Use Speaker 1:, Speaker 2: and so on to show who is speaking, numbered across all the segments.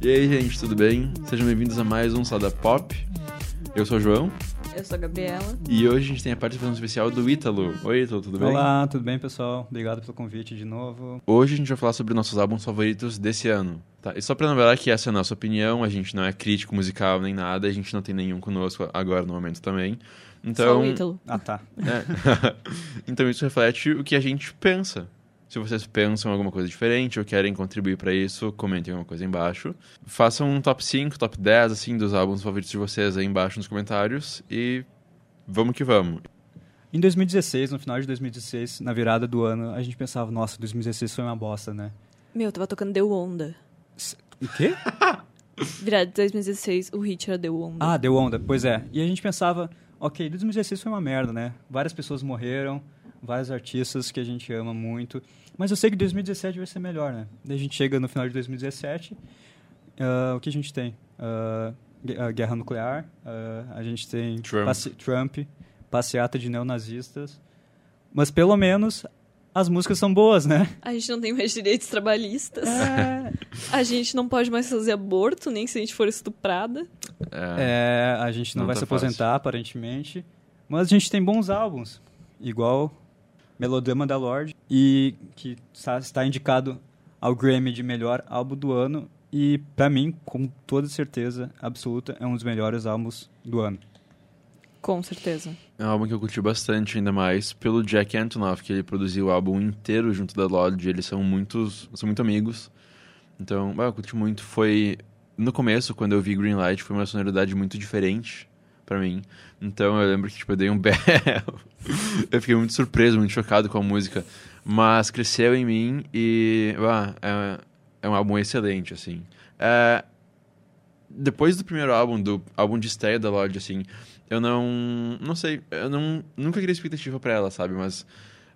Speaker 1: E aí, gente, tudo bem? Sejam bem-vindos a mais um Sada Pop. Eu sou o João.
Speaker 2: Eu sou a Gabriela.
Speaker 1: E hoje a gente tem a participação especial do Ítalo. Oi, Ítalo, tudo bem?
Speaker 3: Olá, tudo bem, pessoal? Obrigado pelo convite de novo.
Speaker 1: Hoje a gente vai falar sobre nossos álbuns favoritos desse ano. Tá? E só pra lembrar que essa é a nossa opinião, a gente não é crítico musical nem nada, a gente não tem nenhum conosco agora no momento também. Então,
Speaker 2: Só o Ítalo.
Speaker 3: Ah, tá.
Speaker 1: É. então isso reflete o que a gente pensa. Se vocês pensam alguma coisa diferente ou querem contribuir para isso, comentem alguma coisa aí embaixo. Façam um top 5, top 10 assim dos álbuns favoritos de vocês aí embaixo nos comentários e vamos que vamos.
Speaker 3: Em 2016, no final de 2016, na virada do ano, a gente pensava, nossa, 2016 foi uma bosta, né?
Speaker 2: Meu, tava tocando The Onda.
Speaker 3: O quê?
Speaker 2: Virado de 2016, o hit era The Onda.
Speaker 3: Ah, deu onda, pois é. E a gente pensava, ok, 2016 foi uma merda, né? Várias pessoas morreram, vários artistas que a gente ama muito. Mas eu sei que 2017 vai ser melhor, né? Daí a gente chega no final de 2017, ah, o que a gente tem? Ah, guerra nuclear, ah, a gente tem
Speaker 1: Trump.
Speaker 3: passe- Trump, passeata de neonazistas. Mas pelo menos as músicas são boas, né?
Speaker 2: A gente não tem mais direitos trabalhistas.
Speaker 3: É,
Speaker 2: A gente não pode mais fazer aborto, nem se a gente for estuprada.
Speaker 1: É,
Speaker 3: É, a gente não,
Speaker 1: Não
Speaker 3: vai
Speaker 1: tá
Speaker 3: se aposentar, aparentemente. Mas a gente tem bons álbuns. Igual Melodrama da Lorde, e que está, está indicado ao Grammy de melhor álbum do ano. E, pra mim, com toda certeza absoluta, é um dos melhores álbuns do ano.
Speaker 2: Com certeza.
Speaker 1: é um álbum que eu curti bastante, ainda mais pelo Jack Antonoff, que ele produziu o álbum inteiro junto da Lodge. Eles são muitos, são muito amigos. Então, eu curti muito. Foi no começo, quando eu vi Greenlight, foi uma sonoridade muito diferente pra mim. Então, eu lembro que tipo, eu dei um berro. eu fiquei muito surpreso, muito chocado com a música, mas cresceu em mim e, é, é um álbum excelente, assim. É, depois do primeiro álbum, do álbum de estreia da Lodge, assim, eu não. Não sei, eu não, nunca criei expectativa pra ela, sabe? Mas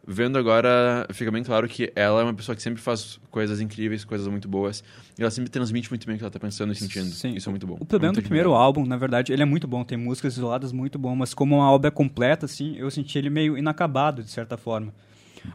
Speaker 1: vendo agora, fica bem claro que ela é uma pessoa que sempre faz coisas incríveis, coisas muito boas. E ela sempre transmite muito bem o que ela tá pensando e sentindo.
Speaker 3: Sim.
Speaker 1: Isso é muito bom.
Speaker 3: O problema
Speaker 1: Muito
Speaker 3: do primeiro álbum, na verdade, ele é muito bom. Tem músicas isoladas muito bom, mas como uma obra completa, assim, eu senti ele meio inacabado, de certa forma.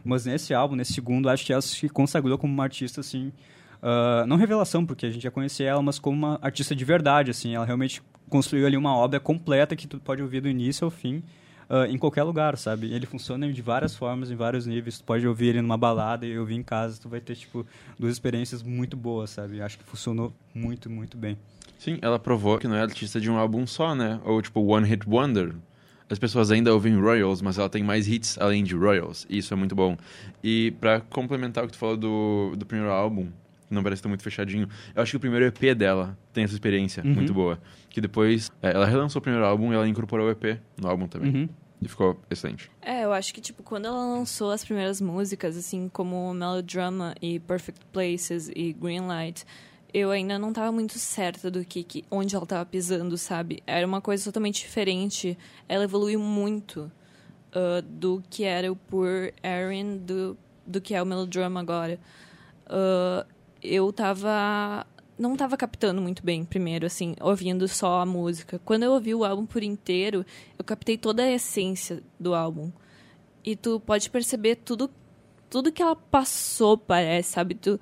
Speaker 3: Mas nesse álbum, nesse segundo, acho que ela se consagrou como uma artista, assim... ah, não revelação, porque a gente já conhecia ela, mas como uma artista de verdade, assim. Ela realmente construiu ali uma obra completa que tu pode ouvir do início ao fim, ah, em qualquer lugar, sabe? Ele funciona de várias formas, em vários níveis. Tu pode ouvir ele numa balada e ouvir em casa. Tu vai ter, tipo, duas experiências muito boas, sabe? Acho que funcionou muito, muito bem.
Speaker 1: Sim, ela provou que não é artista de um álbum só, né? Ou tipo One Hit Wonder. As pessoas ainda ouvem Royals, mas ela tem mais hits além de Royals. E isso é muito bom. E pra complementar o que tu falou do, do primeiro álbum, não parece estar muito fechadinho, eu acho que o primeiro EP dela tem essa experiência
Speaker 3: Uhum.
Speaker 1: muito boa. Que depois, é, ela relançou o primeiro álbum e ela incorporou o EP no álbum também.
Speaker 3: Uhum.
Speaker 1: E ficou excelente.
Speaker 2: É, eu acho que, tipo, quando ela lançou as primeiras músicas, assim, como Melodrama e Perfect Places e Greenlight, eu ainda não tava muito certa do que, que onde ela tava pisando, sabe? Era uma coisa totalmente diferente. Ela evoluiu muito ah, do que era o Poor Erin, do, do que é o Melodrama agora. Ah, eu tava não tava captando muito bem primeiro, assim, ouvindo só a música. Quando eu ouvi o álbum por inteiro, eu captei toda a essência do álbum. E tu pode perceber tudo tudo que ela passou, parece, sabe? Tu,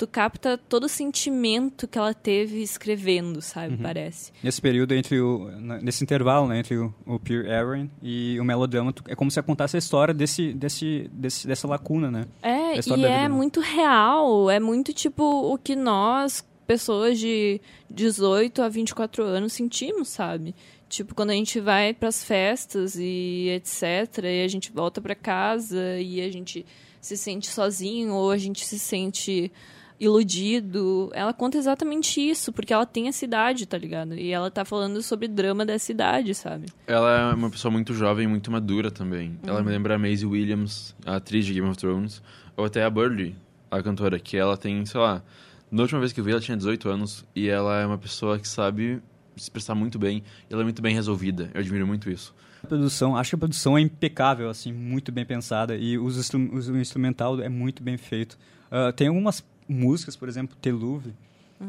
Speaker 2: tu capta todo o sentimento que ela teve escrevendo, sabe? Parece.
Speaker 3: Nesse período entre o nesse intervalo, né, entre o, o Pure Aaron e o melodrama, é como se contasse a história desse, desse, desse dessa lacuna, né?
Speaker 2: É, e é muito real. É muito tipo o que nós, pessoas de 18 a 24 anos, sentimos, sabe? Tipo, quando a gente vai pras festas e etc, e a gente volta pra casa e a gente se sente sozinho ou a gente se sente iludido. Ela conta exatamente isso, porque ela tem essa idade, tá ligado? E ela tá falando sobre drama dessa idade, sabe?
Speaker 1: Ela é uma pessoa muito jovem e muito madura também. Ela me lembra a Maisie Williams, a atriz de Game of Thrones, ou até a Birdie, a cantora, que ela tem, sei lá, na última vez que eu vi ela tinha 18 anos e ela é uma pessoa que sabe se expressar muito bem, e ela é muito bem resolvida. Eu admiro muito isso.
Speaker 3: A produção, acho que a produção é impecável, assim, muito bem pensada e os o instrumental é muito bem feito. Ah, tem algumas músicas, por exemplo, Teluve,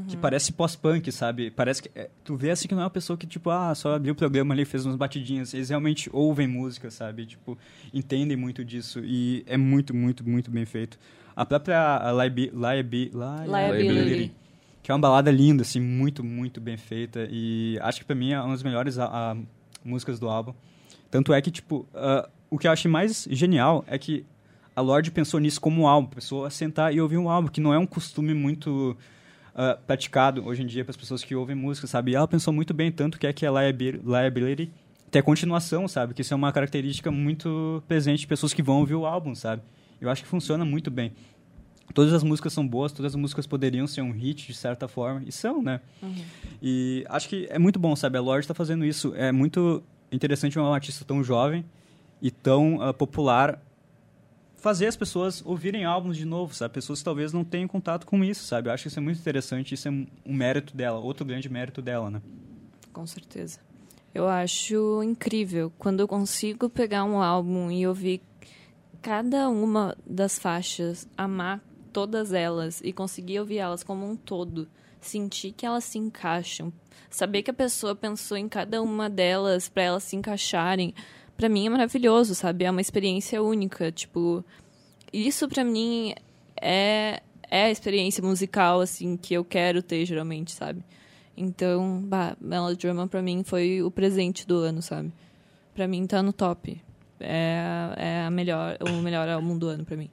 Speaker 3: que parece pós-punk, sabe? Parece que. é, tu vê assim que não é uma pessoa que, tipo, ah, só abriu o programa ali fez umas batidinhas. Eles realmente ouvem música, sabe? Tipo, entendem muito disso. E é muito, muito, muito bem feito. A própria a Liabi, Liabi, Liability,
Speaker 2: Liability.
Speaker 3: que é uma balada linda, assim, muito, muito bem feita. E acho que pra mim é uma das melhores a, a- músicas do álbum. Tanto é que, tipo, ah, o que eu acho mais genial é que a Lorde pensou nisso como um álbum, a sentar e ouvir um álbum, que não é um costume muito ah, praticado hoje em dia para as pessoas que ouvem música, sabe? E ela pensou muito bem, tanto que é que a Liabi- Liability tem continuação, sabe? Que isso é uma característica muito presente de pessoas que vão ouvir o álbum, sabe? Eu acho que funciona muito bem. Todas as músicas são boas, todas as músicas poderiam ser um hit de certa forma, e são, né? E acho que é muito bom, sabe? A Lorde está fazendo isso. É muito interessante uma artista tão jovem e tão ah, popular fazer as pessoas ouvirem álbuns de novo, sabe? Pessoas que talvez não tenham contato com isso, sabe? Eu acho que isso é muito interessante, isso é um mérito dela, outro grande mérito dela, né?
Speaker 2: Com certeza. Eu acho incrível quando eu consigo pegar um álbum e ouvir cada uma das faixas, amar todas elas e conseguir ouvir elas como um todo, sentir que elas se encaixam, saber que a pessoa pensou em cada uma delas para elas se encaixarem, Pra mim é maravilhoso, sabe? É uma experiência única, tipo, isso pra mim é é a experiência musical assim que eu quero ter geralmente, sabe? Então, bah, Melodrama pra mim foi o presente do ano, sabe? Pra mim tá no top. É, é a melhor, o melhor álbum do ano pra mim.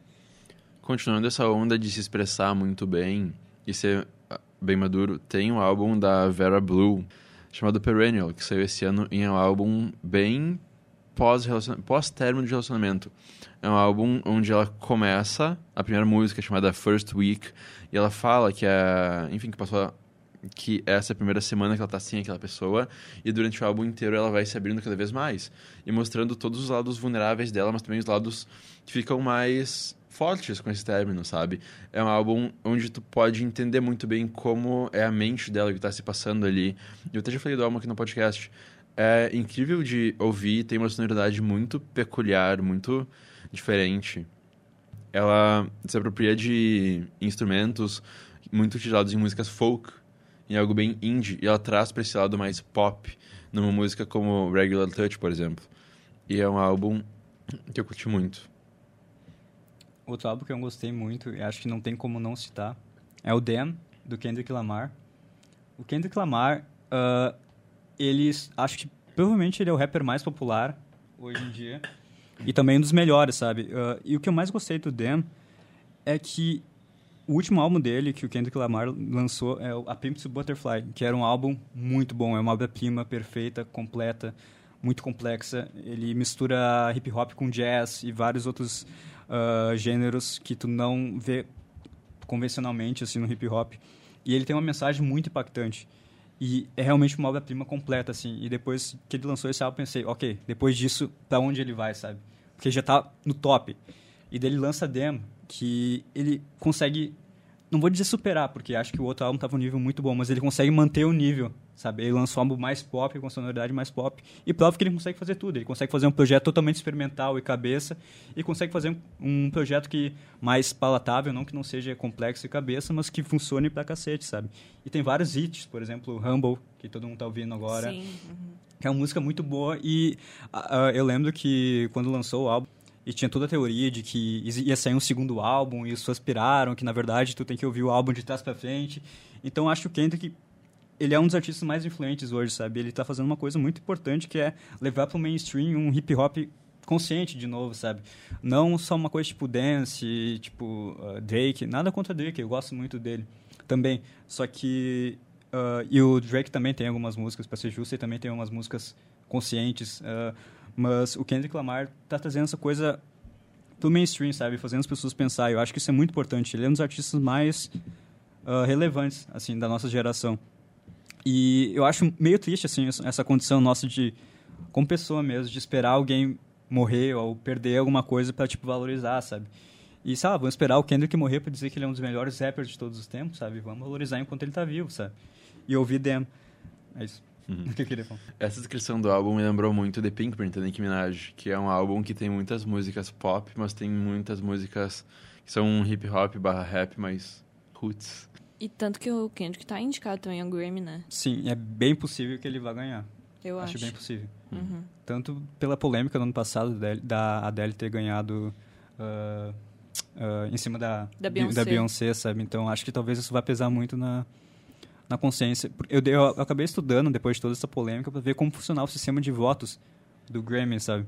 Speaker 1: Continuando essa onda de se expressar muito bem e ser ah, bem maduro, tem um álbum da Vera Blue chamado Perennial, que saiu esse ano e é um álbum bem pós-término de relacionamento. É um álbum onde ela começa a primeira música chamada First Week e ela fala que é, enfim, que passou que essa é a primeira semana que ela tá sem aquela pessoa e durante o álbum inteiro ela vai se abrindo cada vez mais e mostrando todos os lados vulneráveis dela, mas também os lados que ficam mais fortes com esse término, sabe? É um álbum onde tu pode entender muito bem como é a mente dela que tá se passando ali. Eu até já falei do álbum aqui no podcast. É incrível de ouvir, tem uma sonoridade muito peculiar, muito diferente. Ela se apropria de instrumentos muito utilizados em músicas folk, em algo bem indie, e ela traz para esse lado mais pop, numa música como Regular Touch, por exemplo. E é um álbum que eu curti muito.
Speaker 3: Outro álbum que eu gostei muito, e acho que não tem como não citar, é o Damn, do Kendrick Lamar. O Kendrick Lamar, ah, ele, acho que provavelmente ele é o rapper mais popular hoje em dia. E também um dos melhores, sabe? Ah, e o que eu mais gostei do Damn é que o último álbum dele, que o Kendrick Lamar lançou, é o A Pimp to Butterfly, que era um álbum muito bom, é uma obra-prima perfeita, completa, muito complexa. Ele mistura hip hop com jazz e vários outros ah, gêneros que tu não vê convencionalmente assim no hip hop. E ele tem uma mensagem muito impactante. E é realmente uma obra-prima completa, assim. E depois que ele lançou esse álbum, pensei, ok, depois disso, pra onde ele vai, sabe? Porque já tá no top. E daí ele lança Dem, que ele consegue, não vou dizer superar, porque acho que o outro álbum tava um nível muito bom, mas ele consegue manter o nível, sabe? Ele lança um álbum mais pop, com sonoridade mais pop, e prova que ele consegue fazer tudo. Ele consegue fazer um projeto totalmente experimental e cabeça, e consegue fazer um, um projeto que mais palatável, não que não seja complexo e cabeça, mas que funcione pra cacete, sabe? E tem vários hits, por exemplo, Humble, que todo mundo tá ouvindo agora
Speaker 2: Sim.
Speaker 3: que é uma música muito boa e ah, eu lembro que quando lançou o álbum e tinha toda a teoria de que ia sair um segundo álbum e as pessoas piraram que na verdade tu tem que ouvir o álbum de trás pra frente então acho que o Kendrick ele é um dos artistas mais influentes hoje sabe ele tá fazendo uma coisa muito importante que é levar pro mainstream um hip hop consciente de novo sabe não só uma coisa tipo dance tipo ah, Drake nada contra Drake eu gosto muito dele também só que ah, e o Drake também tem algumas músicas, para ser justo, ele também tem umas músicas conscientes. ah, mas o Kendrick Lamar tá trazendo essa coisa pro mainstream, sabe? Fazendo as pessoas pensar. Eu acho que isso é muito importante. Ele é um dos artistas mais relevantes, assim, da nossa geração. E eu acho meio triste, assim, essa- condição nossa de, como pessoa mesmo, de esperar alguém morrer ou perder alguma coisa para tipo, valorizar, sabe? E, sei lá, vamos esperar o Kendrick morrer para dizer que ele é um dos melhores rappers de todos os tempos, sabe? Vamos valorizar enquanto ele tá vivo, sabe? E ouvir Them. É isso. O que eu queria falar.
Speaker 1: Essa descrição do álbum me lembrou muito de Pinkprint, da Nicki Minaj, que é um álbum que tem muitas músicas pop, mas tem muitas músicas que são hip hop barra rap, mas roots.
Speaker 2: E tanto que o Kendrick tá indicado também ao Grammy, né?
Speaker 3: Sim, é bem possível que ele vá ganhar.
Speaker 2: Eu acho.
Speaker 3: acho bem possível.
Speaker 2: Uhum.
Speaker 3: Tanto pela polêmica no ano passado da- da Adele ter ganhado ah, ah, em cima da,
Speaker 2: Da Beyoncé.
Speaker 3: Beyoncé, sabe? Então acho que talvez isso vá pesar muito na, na consciência. Eu, dei- eu acabei estudando depois de toda essa polêmica para ver como funcionava o sistema de votos do Grammy, sabe?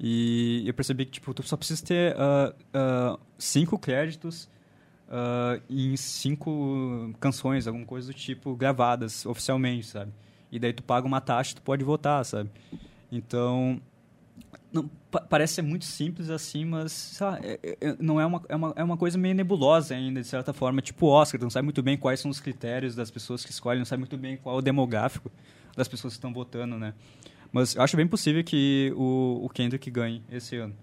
Speaker 3: E eu percebi que tipo, tu só precisa ter ah, cinco créditos ah, em cinco canções, alguma coisa do tipo, gravadas oficialmente, sabe? E daí tu paga uma taxa, tu pode votar, sabe? Então, não, pa- parece ser muito simples assim, mas lá, é- é- não é uma, é, uma, é uma coisa meio nebulosa ainda, de certa forma. Tipo Oscar, tu não sabe muito bem quais são os critérios das pessoas que escolhem, não sabe muito bem qual é o demográfico das pessoas que estão votando, né? Mas eu acho bem possível que o, o Kendrick ganhe esse ano,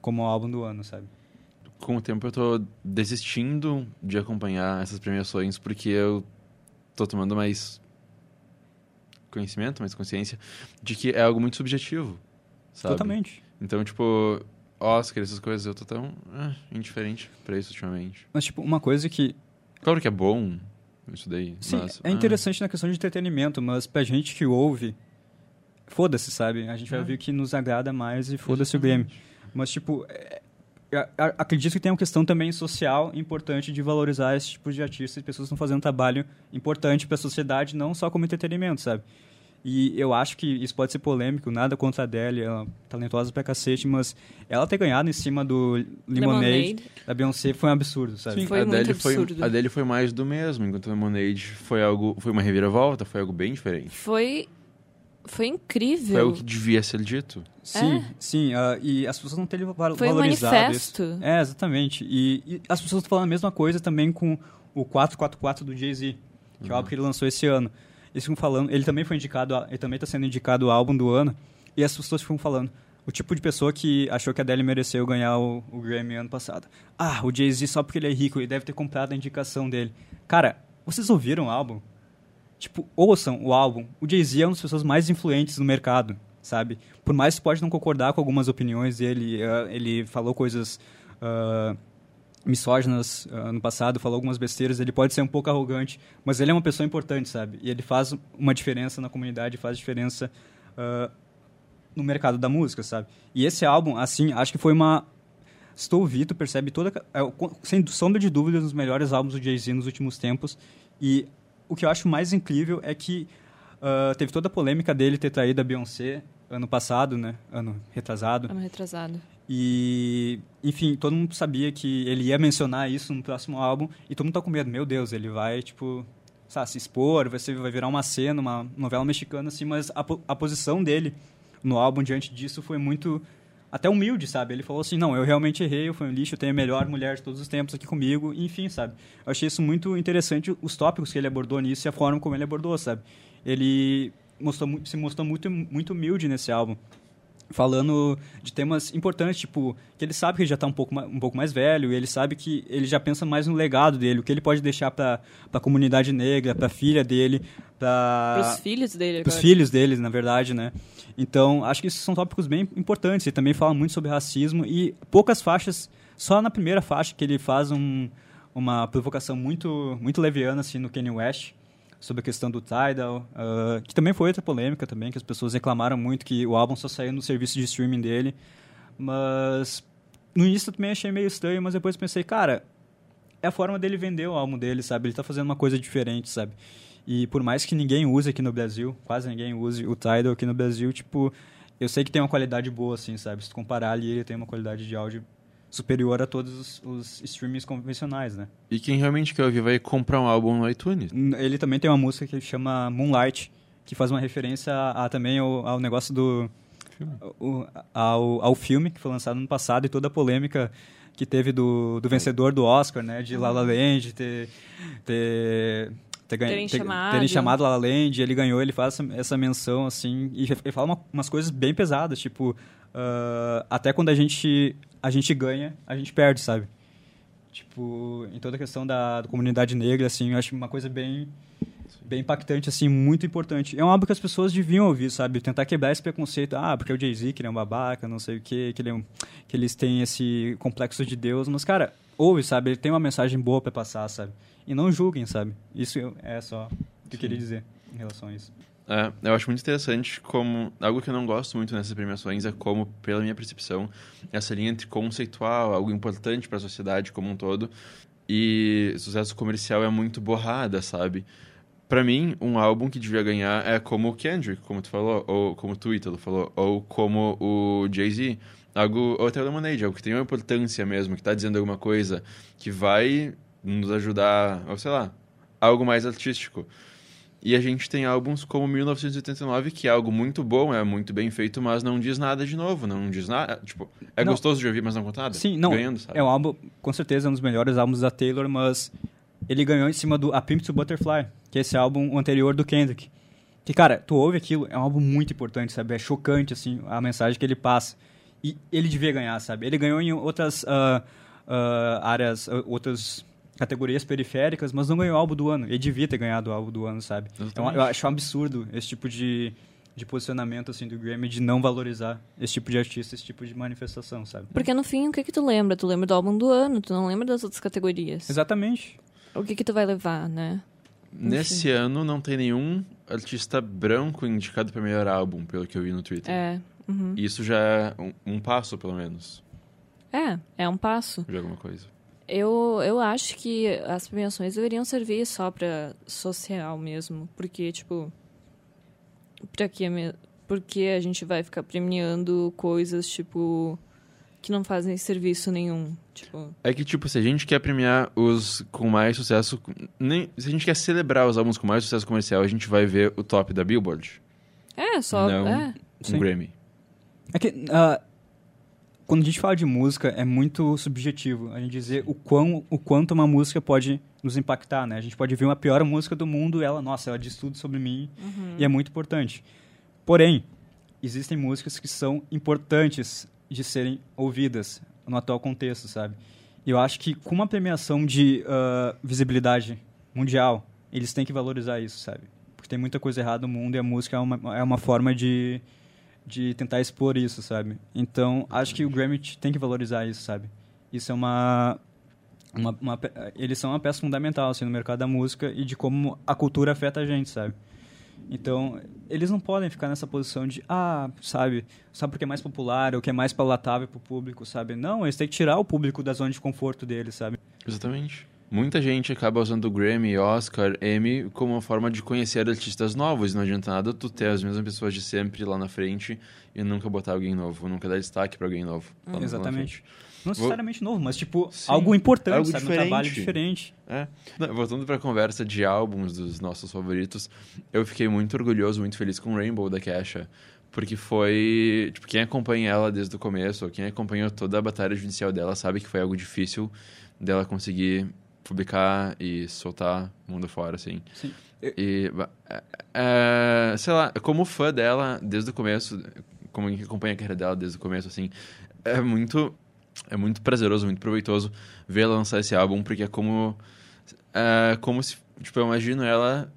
Speaker 3: como álbum do ano, sabe?
Speaker 1: Com o tempo eu tô desistindo de acompanhar essas premiações porque eu tô tomando mais conhecimento, mais consciência de que é algo muito subjetivo, sabe?
Speaker 3: Totalmente.
Speaker 1: Então, tipo, Oscar, essas coisas, eu tô tão ah, indiferente pra isso ultimamente.
Speaker 3: Mas, tipo, uma coisa que
Speaker 1: Claro que é bom isso daí,
Speaker 3: Sim,
Speaker 1: mas...
Speaker 3: é interessante na questão de entretenimento, mas pra gente que ouve, foda-se, sabe? A gente vai
Speaker 1: É.
Speaker 3: ouvir o que nos agrada mais e foda-se o Grammy. Mas, tipo, é, acredito que tem uma questão também social importante de valorizar esse tipo de artistas e pessoas que estão fazendo um trabalho importante pra sociedade, não só como entretenimento, sabe? E eu acho que isso pode ser polêmico, nada contra a Adele, ela é talentosa pra cacete, mas ela ter ganhado em cima do Lemonade,
Speaker 2: Lemonade.
Speaker 3: da Beyoncé foi um absurdo, sabe?
Speaker 1: Sim,
Speaker 2: Foi
Speaker 1: a
Speaker 2: muito
Speaker 1: Adele foi,
Speaker 2: absurdo.
Speaker 1: a Adele foi mais do mesmo, enquanto a Lemonade foi algo, foi uma reviravolta, foi algo bem diferente.
Speaker 2: Foi. Foi incrível.
Speaker 1: Foi algo que devia ser dito.
Speaker 3: Sim,
Speaker 2: É.
Speaker 3: sim. ah, e as pessoas não terem val
Speaker 2: Foi um
Speaker 3: valorizado
Speaker 2: manifesto.
Speaker 3: isso. É, exatamente. E, e as pessoas estão falando a mesma coisa também com o 444 do Jay-Z, que é o álbum que ele lançou esse ano. Eles ficam falando, ele também foi indicado, ele também está sendo indicado o álbum do ano, e as pessoas ficam falando, o tipo de pessoa que achou que a Adele mereceu ganhar o, o Grammy ano passado. Ah, o Jay-Z só porque ele é rico, ele deve ter comprado a indicação dele. Cara, vocês ouviram o álbum? Tipo, ouçam o álbum. O Jay-Z é uma das pessoas mais influentes no mercado, sabe? Por mais que pode não concordar com algumas opiniões dele, eh, ele falou coisas ah, misóginas ah, no passado, falou algumas besteiras, ele pode ser um pouco arrogante, mas ele é uma pessoa importante, sabe? E ele faz uma diferença na comunidade, faz diferença ah, no mercado da música, sabe? E esse álbum, assim, acho que foi uma... Ouvir, tu percebe toda... É, sem sombra de dúvidas, um dos melhores álbuns do Jay-Z nos últimos tempos. E o que eu acho mais incrível é que ah, teve toda a polêmica dele ter traído a Beyoncé ano passado, né? Ano retrasado.
Speaker 2: Ano retrasado.
Speaker 3: E, enfim, todo mundo sabia que ele ia mencionar isso no próximo álbum e todo mundo tá com medo. Meu Deus, ele vai, tipo, sabe, se expor, vai, ser, vai virar uma cena, uma novela mexicana, assim, mas a, a posição dele no álbum diante disso foi muito até humilde, sabe? Ele falou assim, não, eu realmente errei, eu fui um lixo, eu tenho a melhor mulher de todos os tempos aqui comigo, enfim, sabe? Eu achei isso muito interessante, os tópicos que ele abordou nisso e a forma como ele abordou, sabe? Ele mostrou, se mostrou muito, muito humilde nesse álbum falando de temas importantes, tipo, que ele sabe que ele já está um pouco, um pouco mais velho, e ele sabe que ele já pensa mais no legado dele, o que ele pode deixar para a comunidade negra, para a filha dele, para
Speaker 2: Pros filhos dele
Speaker 3: para os filhos deles, na verdade, né? Então, acho que esses são tópicos bem importantes. Ele também fala muito sobre racismo e poucas faixas, só na primeira faixa que ele faz um, uma provocação muito muito leviana assim no Kanye West sobre a questão do Tidal, ah, que também foi outra polêmica também, que as pessoas reclamaram muito que o álbum só saiu no serviço de streaming dele. Mas no início eu também achei meio estranho, mas depois pensei, cara, é a forma dele vender o álbum dele, sabe? Ele tá fazendo uma coisa diferente, sabe? E por mais que ninguém use aqui no Brasil, quase ninguém use o Tidal aqui no Brasil, tipo, eu sei que tem uma qualidade boa, assim, sabe? Se tu comparar ali, ele tem uma qualidade de áudio superior a todos os, os streamings convencionais, né?
Speaker 1: E quem realmente quer ouvir vai comprar um álbum no iTunes.
Speaker 3: Ele também tem uma música que chama Moonlight, que faz uma referência a, a também ao, ao negócio do...
Speaker 1: Filme.
Speaker 3: ao, ao filme que foi lançado no passado e toda a polêmica que teve do, do vencedor do Oscar, né? De La La Land ter... ter ter ganha-
Speaker 2: Terem
Speaker 3: ter-
Speaker 2: chamado.
Speaker 3: terem chamado La La Land, ele ganhou, ele faz essa, essa menção, assim, e ele fala uma- umas coisas bem pesadas, tipo, ah, até quando a gente, a gente ganha, a gente perde, sabe? Tipo, em toda a questão da, da comunidade negra, assim, eu acho uma coisa bem, bem impactante, assim, muito importante. É um álbum que as pessoas deviam ouvir, sabe? Tentar quebrar esse preconceito, ah, porque é o Jay-Z, que ele é um babaca, não sei o quê, que, ele é um- que eles têm esse complexo de Deus, mas, cara, ouve, sabe? Ele tem uma mensagem boa para passar, sabe? E não julguem, sabe? Isso é só o que eu queria dizer em relação a isso.
Speaker 1: É, eu acho muito interessante como. Algo que eu não gosto muito nessas premiações é como, pela minha percepção, essa linha entre conceitual, algo importante para a sociedade como um todo, e sucesso comercial é muito borrada, sabe? Para mim, um álbum que devia ganhar é como o Kendrick, como tu falou, ou como tu, Ítalo, falou, ou como o Jay-Z. Algo, ou até o Lemonade, algo que tem uma importância mesmo, que tá dizendo alguma coisa que vai nos ajudar, ou sei lá, algo mais artístico. E a gente tem álbuns como 1989, que é algo muito bom, é muito bem feito, mas não diz nada de novo, não diz nada. Tipo, é
Speaker 3: Não.
Speaker 1: gostoso de ouvir, mas não conta nada.
Speaker 3: Sim, não.
Speaker 1: Ganhando, sabe?
Speaker 3: É um álbum, com certeza, um dos melhores álbuns da Taylor, mas ele ganhou em cima do A Pimp to Butterfly, que é esse álbum anterior do Kendrick. Que, cara, tu ouve aquilo, é um álbum muito importante, sabe? É chocante, assim, a mensagem que ele passa. E ele devia ganhar, sabe? Ele ganhou em outras ah, ah, áreas, outras categorias periféricas, mas não ganhou o álbum do ano. Ele devia ter ganhado o álbum do ano, sabe?
Speaker 1: Exatamente.
Speaker 3: eu acho um absurdo esse tipo de, de posicionamento, assim, do Grammy, de não valorizar esse tipo de artista, esse tipo de manifestação, sabe?
Speaker 2: Porque no fim, o que que tu lembra? Tu lembra do álbum do ano, tu não lembra das outras categorias.
Speaker 3: Exatamente.
Speaker 2: O que que tu vai levar, né?
Speaker 1: Nesse ano não tem nenhum artista branco indicado para melhor álbum, pelo que eu vi no Twitter.
Speaker 2: É. uhum.
Speaker 1: Isso já é um, um passo, pelo menos,
Speaker 2: É, é um passo.
Speaker 1: de alguma coisa.
Speaker 2: Eu, eu acho que as premiações deveriam servir só pra social mesmo. Porque, tipo. Pra que, porque a gente vai ficar premiando coisas, tipo. que não fazem serviço nenhum. Tipo.
Speaker 1: É que, tipo, se a gente quer premiar os com mais sucesso. Nem, se a gente quer celebrar os álbuns com mais sucesso comercial, a gente vai ver o top da Billboard.
Speaker 2: É, só.
Speaker 1: Não.
Speaker 2: É.
Speaker 1: Um
Speaker 3: Sim.
Speaker 1: Grammy.
Speaker 3: É que ah, quando a gente fala de música é muito subjetivo a gente dizer o quão o quanto uma música pode nos impactar, né? A gente pode ver uma pior música do mundo, e ela, nossa, ela diz tudo sobre mim e é muito importante. Porém, existem músicas que são importantes de serem ouvidas no atual contexto, sabe? E eu acho que com uma premiação de ah, visibilidade mundial, eles têm que valorizar isso, sabe? Porque tem muita coisa errada no mundo e a música é uma, é uma forma de, de tentar expor isso, sabe? Então, acho que o Grammy tem que valorizar isso, sabe? Isso é uma, uma, uma eles são uma peça fundamental assim, no mercado da música e de como a cultura afeta a gente, sabe? Então, eles não podem ficar nessa posição de, ah, sabe, sabe porque é mais popular ou que é mais palatável pro público, sabe? Não, eles têm que tirar o público da zona de conforto deles, sabe?
Speaker 1: Exatamente. Muita gente acaba usando o Grammy, Oscar, Emmy como uma forma de conhecer artistas novos. Não adianta nada tu ter as mesmas pessoas de sempre lá na frente e nunca botar alguém novo, nunca dar destaque pra alguém novo. lá na
Speaker 3: Exatamente. Não necessariamente novo, mas tipo,
Speaker 1: Sim,
Speaker 3: algo importante,
Speaker 1: algo
Speaker 3: sabe? Um
Speaker 1: diferente.
Speaker 3: trabalho diferente.
Speaker 1: É. Voltando pra conversa de álbuns dos nossos favoritos, eu fiquei muito orgulhoso, muito feliz com Rainbow da Kesha. Porque foi. Tipo, quem acompanha ela desde o começo, ou quem acompanhou toda a batalha judicial dela, sabe que foi algo difícil dela conseguir publicar e soltar mundo fora, assim.
Speaker 3: Sim.
Speaker 1: E. é- é, sei lá, como fã dela desde o começo, como quem acompanha a carreira dela desde o começo, assim, é muito. É muito prazeroso, muito proveitoso ver ela lançar esse álbum, porque é como. É como se. Tipo, eu imagino ela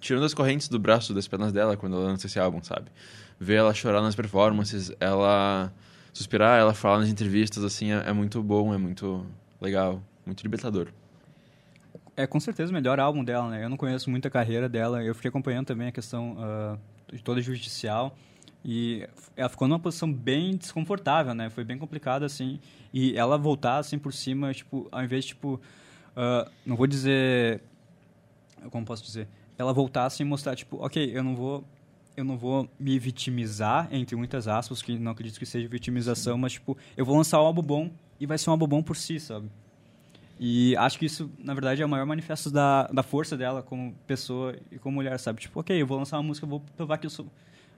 Speaker 1: tirando as correntes do braço das pernas dela quando ela lança esse álbum, sabe? Ver ela chorar nas performances, ela suspirar, ela falar nas entrevistas, assim, é, é muito bom, é muito legal, muito libertador.
Speaker 3: É com certeza o melhor álbum dela, né? Eu não conheço muito a carreira dela. Eu fiquei acompanhando também a questão ah, de toda judicial. E ela ficou numa posição bem desconfortável, né? Foi bem complicado, assim. E ela voltar, assim, por cima, tipo, ao invés de, tipo... ah, não vou dizer... Como posso dizer? Ela voltar, assim, mostrar, tipo... Ok, eu não vou... Eu não vou me vitimizar, entre muitas aspas, que não acredito que seja vitimização, mas, tipo, eu vou lançar um álbum bom e vai ser um álbum bom por si, sabe? E acho que isso, na verdade, é o maior manifesto da, da força dela como pessoa e como mulher, sabe? Tipo, ok, eu vou lançar uma música, vou provar que eu sou,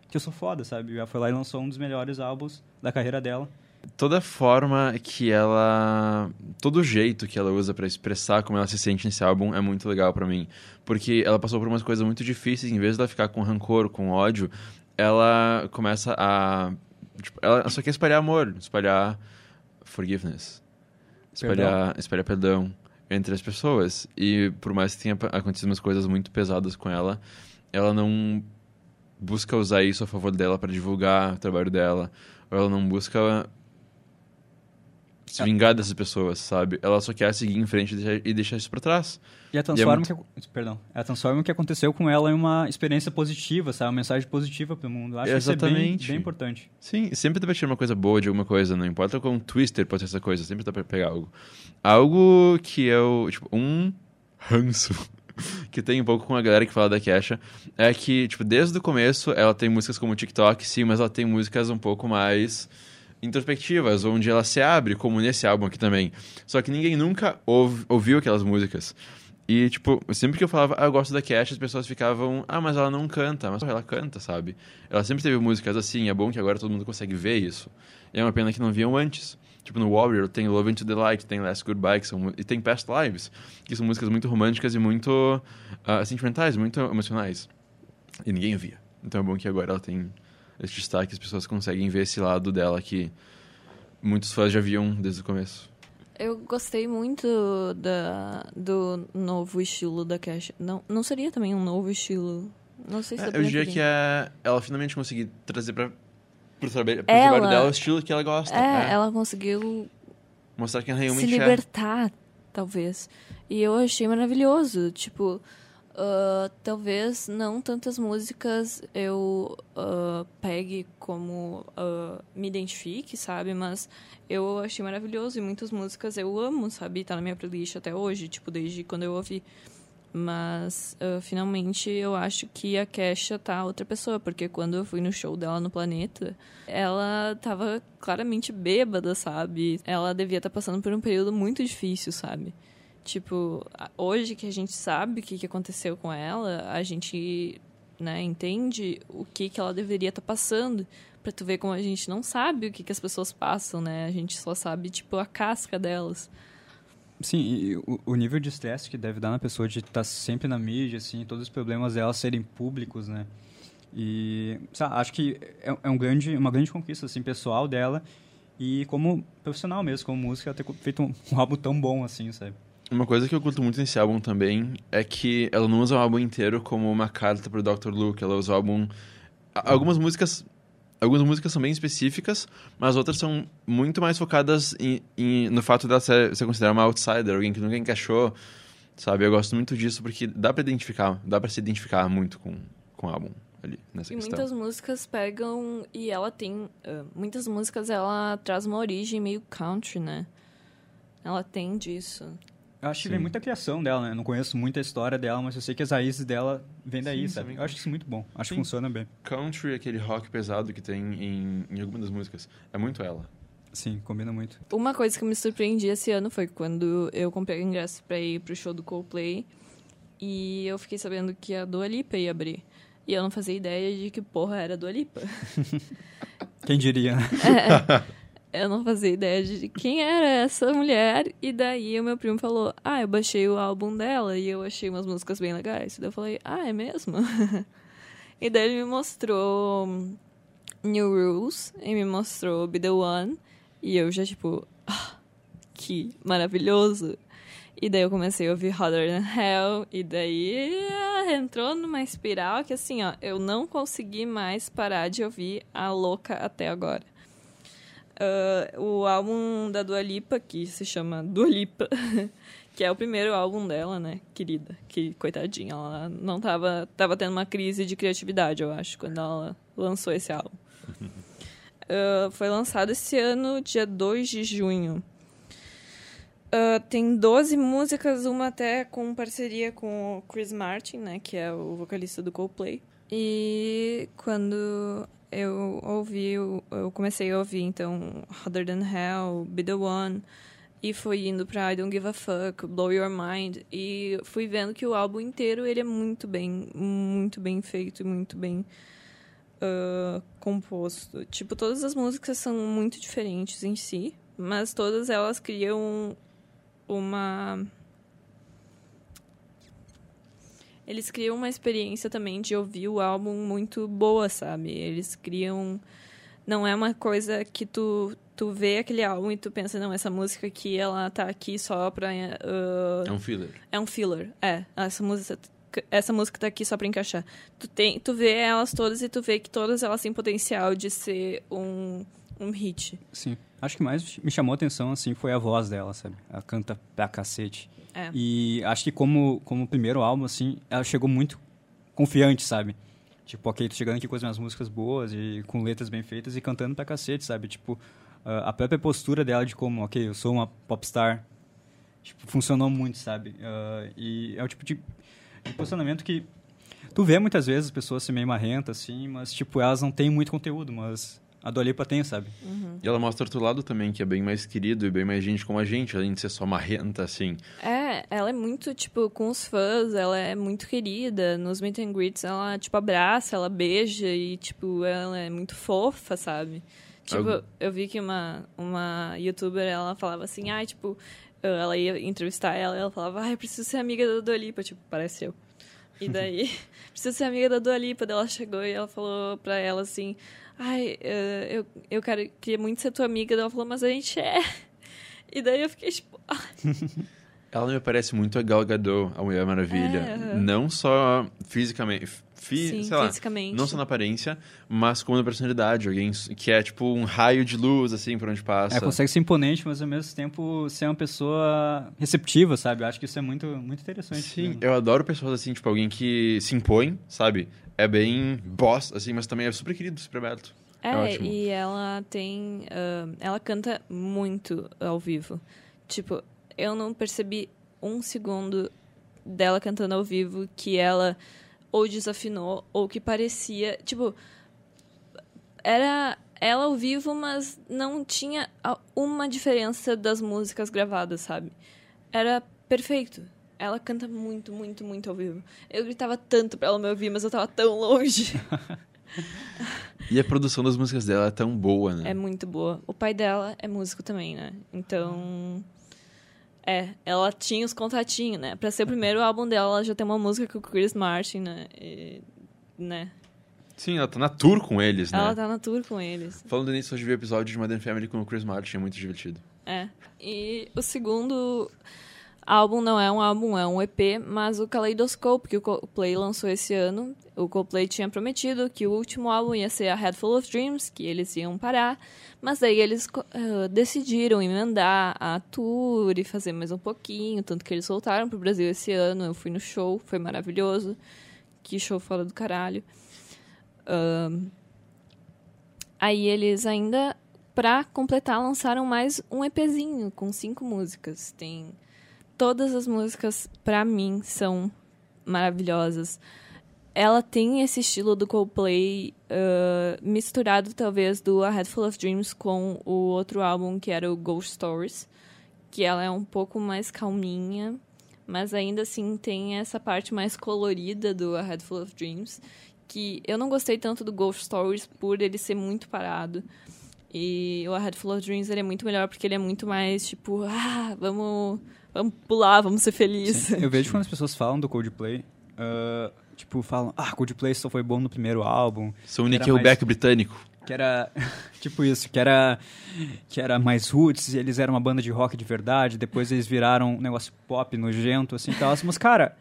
Speaker 3: que eu sou foda, sabe? Ela foi lá e lançou um dos melhores álbuns da carreira dela.
Speaker 1: Toda forma que ela. Todo jeito que ela usa pra expressar como ela se sente nesse álbum é muito legal pra mim. Porque ela passou por umas coisas muito difíceis, em vez de ela ficar com rancor, com ódio, ela começa a. Tipo, ela só quer espalhar amor, espalhar forgiveness. Espalhar, espalhar perdão entre as pessoas. E por mais que tenha acontecido umas coisas muito pesadas com ela, ela não busca usar isso a favor dela pra divulgar o trabalho dela. Ou ela não busca se vingar dessas pessoas, sabe? Ela só quer seguir em frente e deixar, e deixar isso pra trás.
Speaker 3: E a transforma, que, perdão, ela transforma o que aconteceu com ela em uma experiência positiva, sabe? Uma mensagem positiva pro mundo. Acho
Speaker 1: Exatamente.
Speaker 3: que isso é bem, bem importante.
Speaker 1: Sim, sempre dá pra tirar uma coisa boa de alguma coisa, não importa qual twister pode ser essa coisa, sempre dá pra pegar algo. Algo que eu, tipo, um ranço que tem um pouco com a galera que fala da Kesha é que, tipo, desde o começo ela tem músicas como TikTok, sim, mas ela tem músicas um pouco mais introspectivas, onde ela se abre, como nesse álbum aqui também. Só que ninguém nunca ouve, ouviu aquelas músicas. E, tipo, sempre que eu falava, ah, eu gosto da Cash, as pessoas ficavam, ah, mas ela não canta. Mas ela canta, sabe? Ela sempre teve músicas assim, é bom que agora todo mundo consegue ver isso. E é uma pena que não viam antes. Tipo, no Warrior tem Love Into the Light, tem Last Goodbye, que são, e tem Past Lives, que são músicas muito românticas e muito uh, sentimentais, muito emocionais. E ninguém via. Então é bom que agora ela tem esse destaque, as pessoas conseguem ver esse lado dela que muitos fãs já viam desde o começo.
Speaker 2: Eu gostei muito da, do novo estilo da Cash. Não, não seria também um novo estilo? Não sei se
Speaker 1: é, Eu diria que é, ela finalmente conseguiu trazer pra, pro, trabalho, pro
Speaker 2: Ela-
Speaker 1: trabalho dela o estilo que ela gosta.
Speaker 2: É,
Speaker 1: é.
Speaker 2: ela conseguiu
Speaker 1: Mostrar quem ela
Speaker 2: se
Speaker 1: realmente é.
Speaker 2: libertar, talvez. E eu achei maravilhoso. Tipo, ah, talvez não tantas músicas eu ah, pegue como ah, me identifique, sabe? Mas eu achei maravilhoso. E muitas músicas eu amo, sabe? Tá na minha playlist até hoje, tipo, desde quando eu ouvi. Mas, finalmente, eu acho que a Kesha tá outra pessoa, porque quando eu fui no show dela no Planeta, ela tava claramente bêbada, sabe? Ela devia estar passando por um período muito difícil, sabe? Tipo, hoje que a gente sabe o que, que aconteceu com ela, a gente, né, entende o que, que ela deveria estar passando. Pra tu ver como a gente não sabe o que, que as pessoas passam, né? A gente só sabe, tipo, a casca delas.
Speaker 3: Sim, o, o nível de estresse que deve dar na pessoa de estar sempre na mídia, assim, todos os problemas dela serem públicos, né? E, sabe, acho que é, é um grande, uma grande conquista, assim, pessoal dela e como profissional mesmo, como música, ter feito um, um álbum tão bom, assim, sabe?
Speaker 1: Uma coisa que eu curto muito nesse álbum também é que ela não usa o álbum inteiro como uma carta pro Dr. Luke. Ela usa o álbum. Algumas músicas. Algumas músicas são bem específicas, mas outras são muito mais focadas em, em- no fato dela ser, ser considerada uma outsider, alguém que nunca encaixou, sabe? Eu gosto muito disso porque dá pra identificar, dá pra se identificar muito com, com o álbum ali, nessa
Speaker 2: E
Speaker 1: questão.
Speaker 2: muitas músicas pegam. E ela tem. ah, muitas músicas ela traz uma origem meio country, né? Ela tem disso.
Speaker 3: Eu acho que vem muita criação dela, né? Eu não conheço muita história dela, mas eu sei que as raízes dela vêm daí,
Speaker 1: Sim,
Speaker 3: sabe?
Speaker 1: também.
Speaker 3: Eu acho isso muito bom. Acho
Speaker 1: Sim.
Speaker 3: que funciona bem.
Speaker 1: Country, aquele rock pesado que tem em, em algumas das músicas, é muito ela.
Speaker 3: Sim, combina muito.
Speaker 2: Uma coisa que me surpreendi esse ano foi quando eu comprei o ingresso pra ir pro show do Coldplay e eu fiquei sabendo que a Dua Lipa ia abrir. E eu não fazia ideia de que porra era a Dua Lipa.
Speaker 3: Quem diria, né?
Speaker 2: Eu não fazia ideia de quem era essa mulher. E daí o meu primo falou: Ah, eu baixei o álbum dela e eu achei umas músicas bem legais. Daí eu falei: Ah, é mesmo? e daí ele me mostrou New Rules e me mostrou Be the One. E eu já, tipo, ah, que maravilhoso. E daí eu comecei a ouvir Hotter Than Hell. E daí ah, entrou numa espiral que, assim, ó, eu não consegui mais parar de ouvir a louca até agora. Ah, o álbum da Dua Lipa, que se chama Dua Lipa, que é o primeiro álbum dela, né, querida. Que, coitadinha, ela não tava, tava tendo uma crise de criatividade, eu acho, quando ela lançou esse álbum. Ah, foi lançado esse ano, dia 2 de junho. Ah, tem 12 músicas, uma até com parceria com o Chris Martin, né, que é o vocalista do Coldplay. E quando eu ouvi, eu eu comecei a ouvir, então, Hotter Than Hell, Be The One, e fui indo pra I Don't Give a Fuck, Blow Your Mind, e fui vendo que o álbum inteiro, ele é muito bem, muito bem feito muito bem ah, composto. Tipo, todas as músicas são muito diferentes em si, mas todas elas criam uma... Eles criam uma experiência também de ouvir o álbum muito boa, sabe? Eles criam... Não é uma coisa que tu, tu vê aquele álbum e tu pensa, não, essa música aqui, ela tá aqui só pra... ah,
Speaker 1: É um filler.
Speaker 2: é um filler. É, essa música, essa música tá aqui só pra encaixar. Tu, tem, tu vê elas todas e tu vê que todas elas têm potencial de ser um, um hit.
Speaker 3: Sim. Acho que mais me chamou a atenção, assim, foi a voz dela, sabe? Ela canta pra cacete.
Speaker 2: É.
Speaker 3: E acho que como, como primeiro álbum, assim, ela chegou muito confiante, sabe? Tipo, ok, tô chegando aqui com as minhas músicas boas e com letras bem feitas e cantando pra cacete, sabe? Tipo, a própria postura dela de como, ok, eu sou uma popstar, tipo, funcionou muito, sabe? Uh, e é o tipo de, de posicionamento que tu vê muitas vezes pessoas se meio marrentas, assim, mas, tipo, elas não têm muito conteúdo, mas a Dua Lipa tem, sabe?
Speaker 2: Uhum.
Speaker 1: E ela mostra outro lado também, que é bem mais querido e bem mais gente como a gente, além de ser só marrenta, assim.
Speaker 2: É, ela é muito, tipo, com os fãs, ela é muito querida. Nos meet and greets, ela, tipo, abraça, ela beija e, tipo, ela é muito fofa, sabe? Tipo,
Speaker 1: Eu-
Speaker 2: eu vi que uma, uma youtuber, ela falava assim, ai, tipo, ela ia entrevistar ela e ela falava, ai, eu preciso ser amiga da Dua Lipa, tipo, parece eu. E daí, preciso ser amiga da Dua Lipa. Daí ela chegou e ela falou pra ela assim, ai, eh, eu, eu quero, queria muito ser tua amiga. Daí ela falou, mas a gente é. E daí eu fiquei, tipo,
Speaker 1: Ela me parece muito a Gal Gadot, a Mulher Maravilha.
Speaker 2: É.
Speaker 1: Não só fisicamente, fi,
Speaker 2: sim,
Speaker 1: sei lá,
Speaker 2: fisicamente.
Speaker 1: não só na aparência, mas como na personalidade. Alguém que é tipo um raio de luz, assim, por onde passa.
Speaker 3: É, consegue ser imponente, mas ao mesmo tempo ser uma pessoa receptiva, sabe? Eu acho que isso é muito, muito interessante.
Speaker 1: Sim,
Speaker 3: né?
Speaker 1: eu adoro pessoas assim, tipo, alguém que se impõe, sabe? É bem boss, assim, mas também é super querido, super aberto.
Speaker 2: É,
Speaker 1: É ótimo.
Speaker 2: e ela tem. ah, ela canta muito ao vivo. Tipo, eu não percebi um segundo dela cantando ao vivo que ela ou desafinou ou que parecia. Tipo, era ela ao vivo, mas não tinha uma diferença das músicas gravadas, sabe? Era perfeito. Ela canta muito, muito, muito ao vivo. Eu gritava tanto pra ela me ouvir, mas eu tava tão longe.
Speaker 1: E a produção das músicas dela é tão boa, né?
Speaker 2: É muito boa. O pai dela é músico também, né? Então. É, ela tinha os contatinhos, né? Pra ser o primeiro álbum dela, ela já tem uma música com o Chris Martin, né? E, né?
Speaker 1: Sim, ela tá na tour com eles, né?
Speaker 2: Ela tá na tour com eles.
Speaker 1: Falando nisso, hoje vi o episódio de Modern Family com o Chris Martin, é muito divertido.
Speaker 2: É. E o segundo álbum não é um álbum, é um EP, mas o Kaleidoscope, que o Coldplay lançou esse ano. O Coldplay tinha prometido que o último álbum ia ser a Head Full of Dreams, que eles iam parar. Mas daí eles eh, decidiram emendar a tour e fazer mais um pouquinho, tanto que eles voltaram pro Brasil esse ano. Eu fui no show, foi maravilhoso. Que show fora do caralho. Ahn, Aí eles ainda, pra completar, lançaram mais um EPzinho com cinco músicas. Tem todas as músicas pra mim são maravilhosas. Ela tem esse estilo do Coldplay ah, misturado talvez do A Head Full of Dreams com o outro álbum que era o Ghost Stories, que ela é um pouco mais calminha, mas ainda assim tem essa parte mais colorida do A Head Full of Dreams, que eu não gostei tanto do Ghost Stories por ele ser muito parado. E o A Head Full of Dreams ele é muito melhor porque ele é muito mais tipo, ah, vamos, vamos pular, vamos ser felizes.
Speaker 3: Eu vejo quando as pessoas falam do Coldplay, ah, tipo, falam, ah, Coldplay só foi bom no primeiro álbum,
Speaker 1: Sou o Nickelback britânico.
Speaker 3: que era tipo isso, que era que era mais roots, eles eram uma banda de rock de verdade, depois eles viraram um negócio pop nojento assim, tal. Mas cara,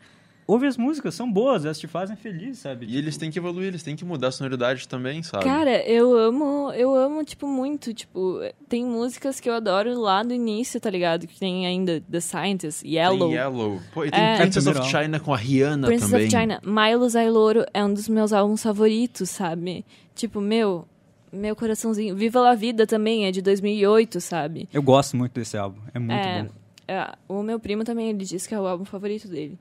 Speaker 3: ouve as músicas, são boas, elas te fazem feliz, sabe?
Speaker 1: E eles têm que evoluir, eles têm que mudar a sonoridade também, sabe?
Speaker 2: Cara, eu amo, eu amo, tipo, muito, tipo, tem músicas que eu adoro lá do início, tá ligado? Que tem ainda The Scientist, Yellow,
Speaker 1: Tem Yellow. Pô, e tem
Speaker 2: É.
Speaker 1: Princess of China com a Rihanna
Speaker 2: Princess
Speaker 1: também.
Speaker 2: of China. Milo Zailoro é um dos meus álbuns favoritos, sabe? Tipo, meu, meu coraçãozinho. Viva la Vida também, é de 2008, sabe?
Speaker 3: Eu gosto muito desse álbum, é muito
Speaker 2: é,
Speaker 3: bom.
Speaker 2: é, o meu primo também, ele disse que é o álbum favorito dele.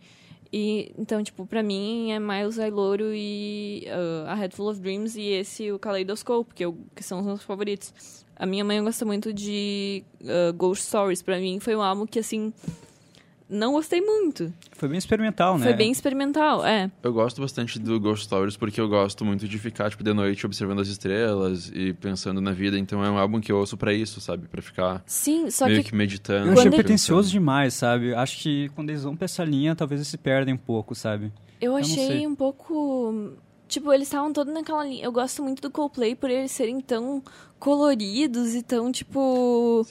Speaker 2: E, então, tipo, pra mim é Miles Zailoro e uh, A Head Full of Dreams e esse, o Kaleidoscope, que, eu, que são os meus favoritos. A minha mãe gosta muito de uh, Ghost Stories. Pra mim foi um álbum que, assim, não gostei muito.
Speaker 3: Foi bem experimental, né?
Speaker 2: Foi bem experimental, é.
Speaker 1: Eu gosto bastante do Ghost Stories porque eu gosto muito de ficar, tipo, de noite observando as estrelas e pensando na vida. Então é um álbum que eu ouço pra isso, sabe? Pra ficar
Speaker 2: Sim, só
Speaker 1: meio
Speaker 2: que
Speaker 1: que, meditando.
Speaker 3: Eu achei
Speaker 2: ele-
Speaker 3: pretencioso demais, sabe? Acho que quando eles vão pra essa linha, talvez eles se perdem um pouco, sabe?
Speaker 2: Eu
Speaker 3: não
Speaker 2: achei um pouco. Tipo, eles estavam todos naquela linha. Eu gosto muito do Coldplay por eles serem tão coloridos e tão, tipo.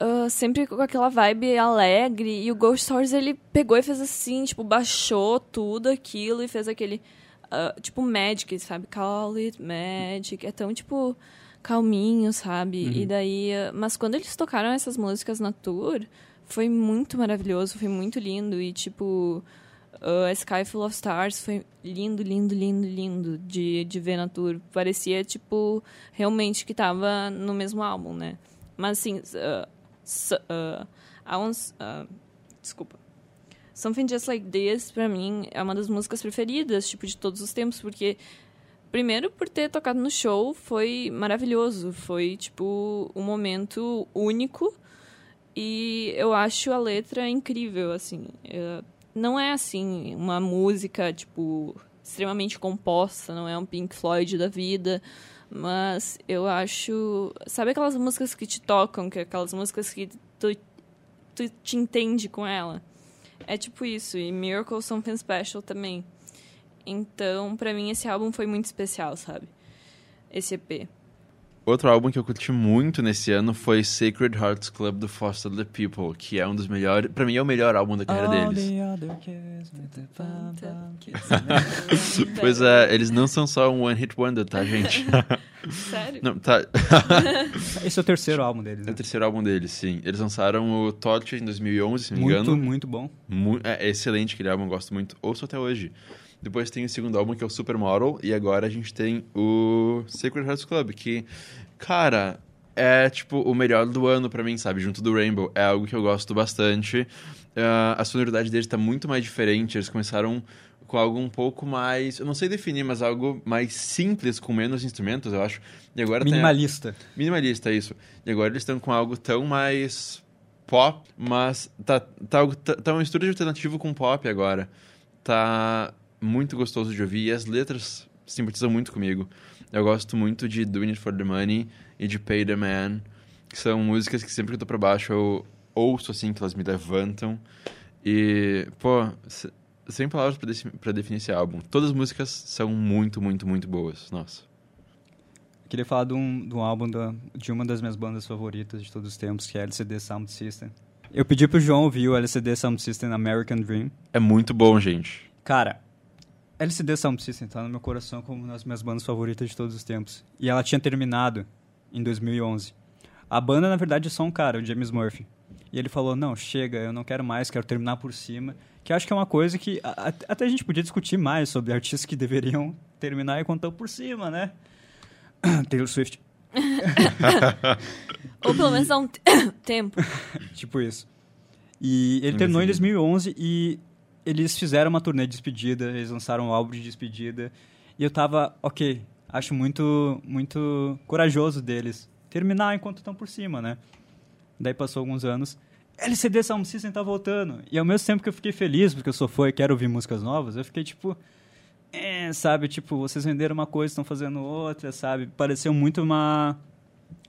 Speaker 2: Ah, sempre com aquela vibe alegre. E o Ghost Stories ele pegou e fez assim, tipo, baixou tudo aquilo e fez aquele. ah, tipo, Magic, sabe? Call it Magic. É tão, tipo. calminho, sabe? Uhum. E daí, mas quando eles tocaram essas músicas na tour, foi muito maravilhoso, foi muito lindo e tipo uh, Sky Full of Stars foi lindo, lindo, lindo, lindo de, de ver na tour. Parecia, tipo, realmente que tava no mesmo álbum, né? Mas, assim, uh, I want, uh, desculpa. Something Just Like This, pra mim, é uma das músicas preferidas, tipo, de todos os tempos, porque... Primeiro, por ter tocado no show, foi maravilhoso. Foi, tipo, um momento único. E eu acho a letra incrível, assim. Eu, não é assim uma música tipo extremamente composta, não é um Pink Floyd da vida, mas eu acho, sabe aquelas músicas que te tocam, que é aquelas músicas que tu, tu te entende com ela. É tipo isso, e Miracle Something Special também. Então, para mim esse álbum foi muito especial, sabe? Esse EP.
Speaker 1: Outro álbum que eu curti muito nesse ano foi Sacred Hearts Club do Foster the People, que é um dos melhores, para mim é o melhor álbum da carreira deles. pois é, eles não são só um one hit wonder, tá, gente?
Speaker 2: Sério?
Speaker 1: Não, tá.
Speaker 3: Esse é o terceiro álbum deles.
Speaker 1: Né? É o terceiro álbum deles, sim. Eles lançaram o Torture em 2011, se não me
Speaker 3: muito,
Speaker 1: engano.
Speaker 3: Muito, muito bom.
Speaker 1: É, é excelente aquele álbum, gosto muito. Ouço até hoje. Depois tem o segundo álbum, que é o Supermodel. E agora a gente tem o Sacred Hearts Club, que, cara, é, tipo, o melhor do ano para mim, sabe? Junto do Rainbow. É algo que eu gosto bastante. Uh, a sonoridade deles tá muito mais diferente. Eles começaram com algo um pouco mais... Eu não sei definir, mas algo mais simples, com menos instrumentos, eu acho. E agora
Speaker 3: Minimalista.
Speaker 1: Tem... Minimalista, isso. E agora eles estão com algo tão mais pop, mas tá, tá, tá, tá um estúdio alternativo com pop agora. Tá muito gostoso de ouvir e as letras simpatizam muito comigo. Eu gosto muito de Doing It For The Money e de Pay The Man, que são músicas que sempre que eu tô pra baixo eu ouço, assim, que elas me levantam. E, pô, sem palavras pra, pra definir esse álbum. Todas as músicas são muito, muito, muito boas. Nossa.
Speaker 3: Eu queria falar de um, de um álbum da, de uma das minhas bandas favoritas de todos os tempos, que é LCD Sound System. Eu pedi pro João ouvir o LCD Sound System American Dream.
Speaker 1: É muito bom, gente.
Speaker 3: Cara, LCD Sound System tá no meu coração como uma das minhas bandas favoritas de todos os tempos. E ela tinha terminado em 2011. A banda, na verdade, é só um cara, o James Murphy. E ele falou: Não, chega, eu não quero mais, quero terminar por cima. Que acho que é uma coisa que a, a, até a gente podia discutir mais sobre artistas que deveriam terminar enquanto estão por cima, né? Taylor Swift.
Speaker 2: Ou pelo menos dá um tempo.
Speaker 3: tipo isso. E ele terminou em 2011 e eles fizeram uma turnê de despedida, eles lançaram um álbum de despedida. E eu tava, ok, acho muito, muito corajoso deles terminar enquanto estão por cima, né? Daí passou alguns anos. LCD Sound System tá voltando. E ao mesmo tempo que eu fiquei feliz, porque eu sou fã e quero ouvir músicas novas, eu fiquei tipo. É, sabe? Tipo, vocês venderam uma coisa, estão fazendo outra, sabe? Pareceu muito uma.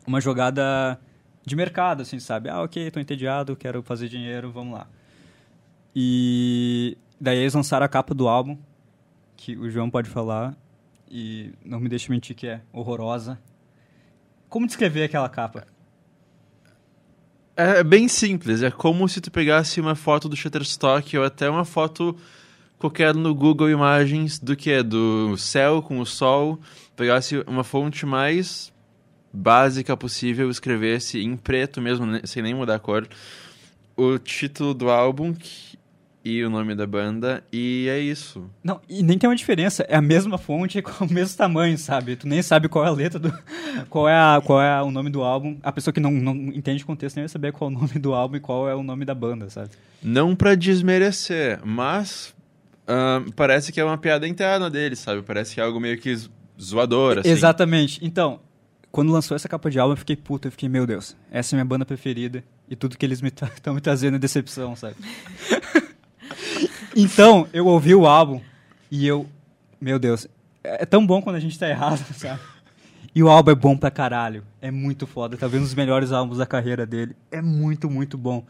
Speaker 3: Uma jogada de mercado, assim, sabe? Ah, ok, tô entediado, quero fazer dinheiro, vamos lá. E daí eles lançaram a capa do álbum, que o João pode falar, e não me deixe mentir que é horrorosa. Como descrever aquela capa?
Speaker 1: É bem simples, é como se tu pegasse uma foto do Shutterstock ou até uma foto qualquer no Google Imagens do que é do céu com o sol, pegasse uma fonte mais básica possível, escrevesse em preto mesmo, né, sem nem mudar a cor, o título do álbum, que e o nome da banda, e é isso.
Speaker 3: Não, e nem tem uma diferença, é a mesma fonte com o mesmo tamanho, sabe? Tu nem sabe qual é a letra do. qual é, a, qual é o nome do álbum. A pessoa que não, não entende o contexto nem vai saber qual é o nome do álbum e qual é o nome da banda, sabe?
Speaker 1: Não para desmerecer, mas uh, parece que é uma piada interna dele, sabe? Parece que é algo meio que zoador, assim.
Speaker 3: Exatamente. Então, quando lançou essa capa de álbum, eu fiquei puta, eu fiquei, meu Deus, essa é minha banda preferida. E tudo que eles estão me, me trazendo é decepção, sabe? Então, eu ouvi o álbum e eu. Meu Deus, é tão bom quando a gente tá errado, sabe? E o álbum é bom pra caralho. É muito foda. Tá vendo os melhores álbuns da carreira dele. É muito, muito bom.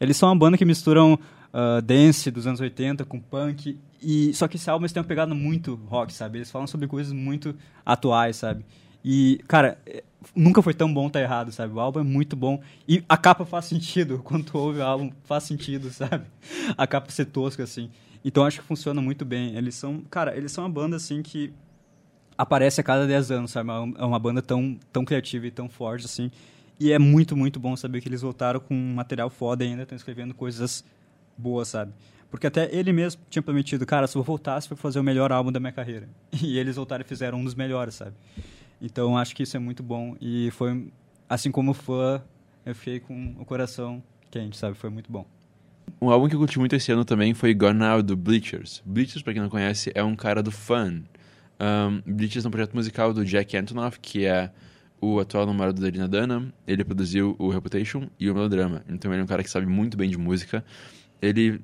Speaker 3: Eles são uma banda que misturam uh, dance dos anos 80 com punk. E, só que esse álbum eles tem uma pegada muito rock, sabe? Eles falam sobre coisas muito atuais, sabe? E, cara, é, nunca foi tão bom tá errado, sabe? O álbum é muito bom. E a capa faz sentido. Quando tu ouve o álbum, faz sentido, sabe? A capa ser tosca, assim. Então acho que funciona muito bem. Eles são, cara, eles são uma banda, assim, que aparece a cada 10 anos, sabe? É uma banda tão, tão criativa e tão forte, assim. E é muito, muito bom saber que eles voltaram com um material foda e ainda estão escrevendo coisas boas, sabe? Porque até ele mesmo tinha prometido, cara, se eu voltasse, vou fazer o melhor álbum da minha carreira. E eles voltaram e fizeram um dos melhores, sabe? Então acho que isso é muito bom. E foi, assim como fã, eu fiquei com o coração quente, sabe? Foi muito bom.
Speaker 1: Um álbum que eu curti muito esse ano também foi Gone Now, do Bleachers. Bleachers, pra quem não conhece, é um cara do Fun. Um, Bleachers é um projeto musical do Jack Antonoff, que é o atual namorado da Irina Dunham. Ele produziu o Reputation e o Melodrama. Então ele é um cara que sabe muito bem de música. Ele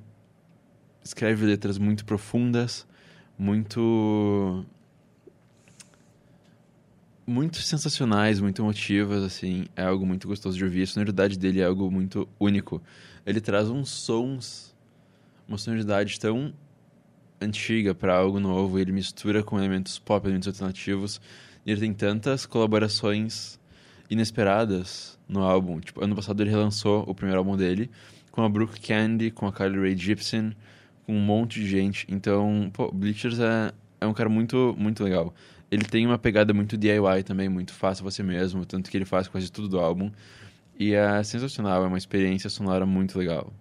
Speaker 1: escreve letras muito profundas, muito muito sensacionais, muito emotivas, assim, é algo muito gostoso de ouvir. A sonoridade dele é algo muito único. Ele traz uns sons, uma sonoridade tão antiga para algo novo, ele mistura com elementos pop, elementos alternativos, ele tem tantas colaborações inesperadas no álbum. Tipo, ano passado ele relançou o primeiro álbum dele com a Brooke Candy, com a Kylie Rae Jepsen, com um monte de gente. Então, pô, Bleachers é, é um cara muito, muito legal. Ele tem uma pegada muito DIY também, muito fácil você mesmo, tanto que ele faz quase tudo do álbum. E é sensacional, é uma experiência sonora muito legal.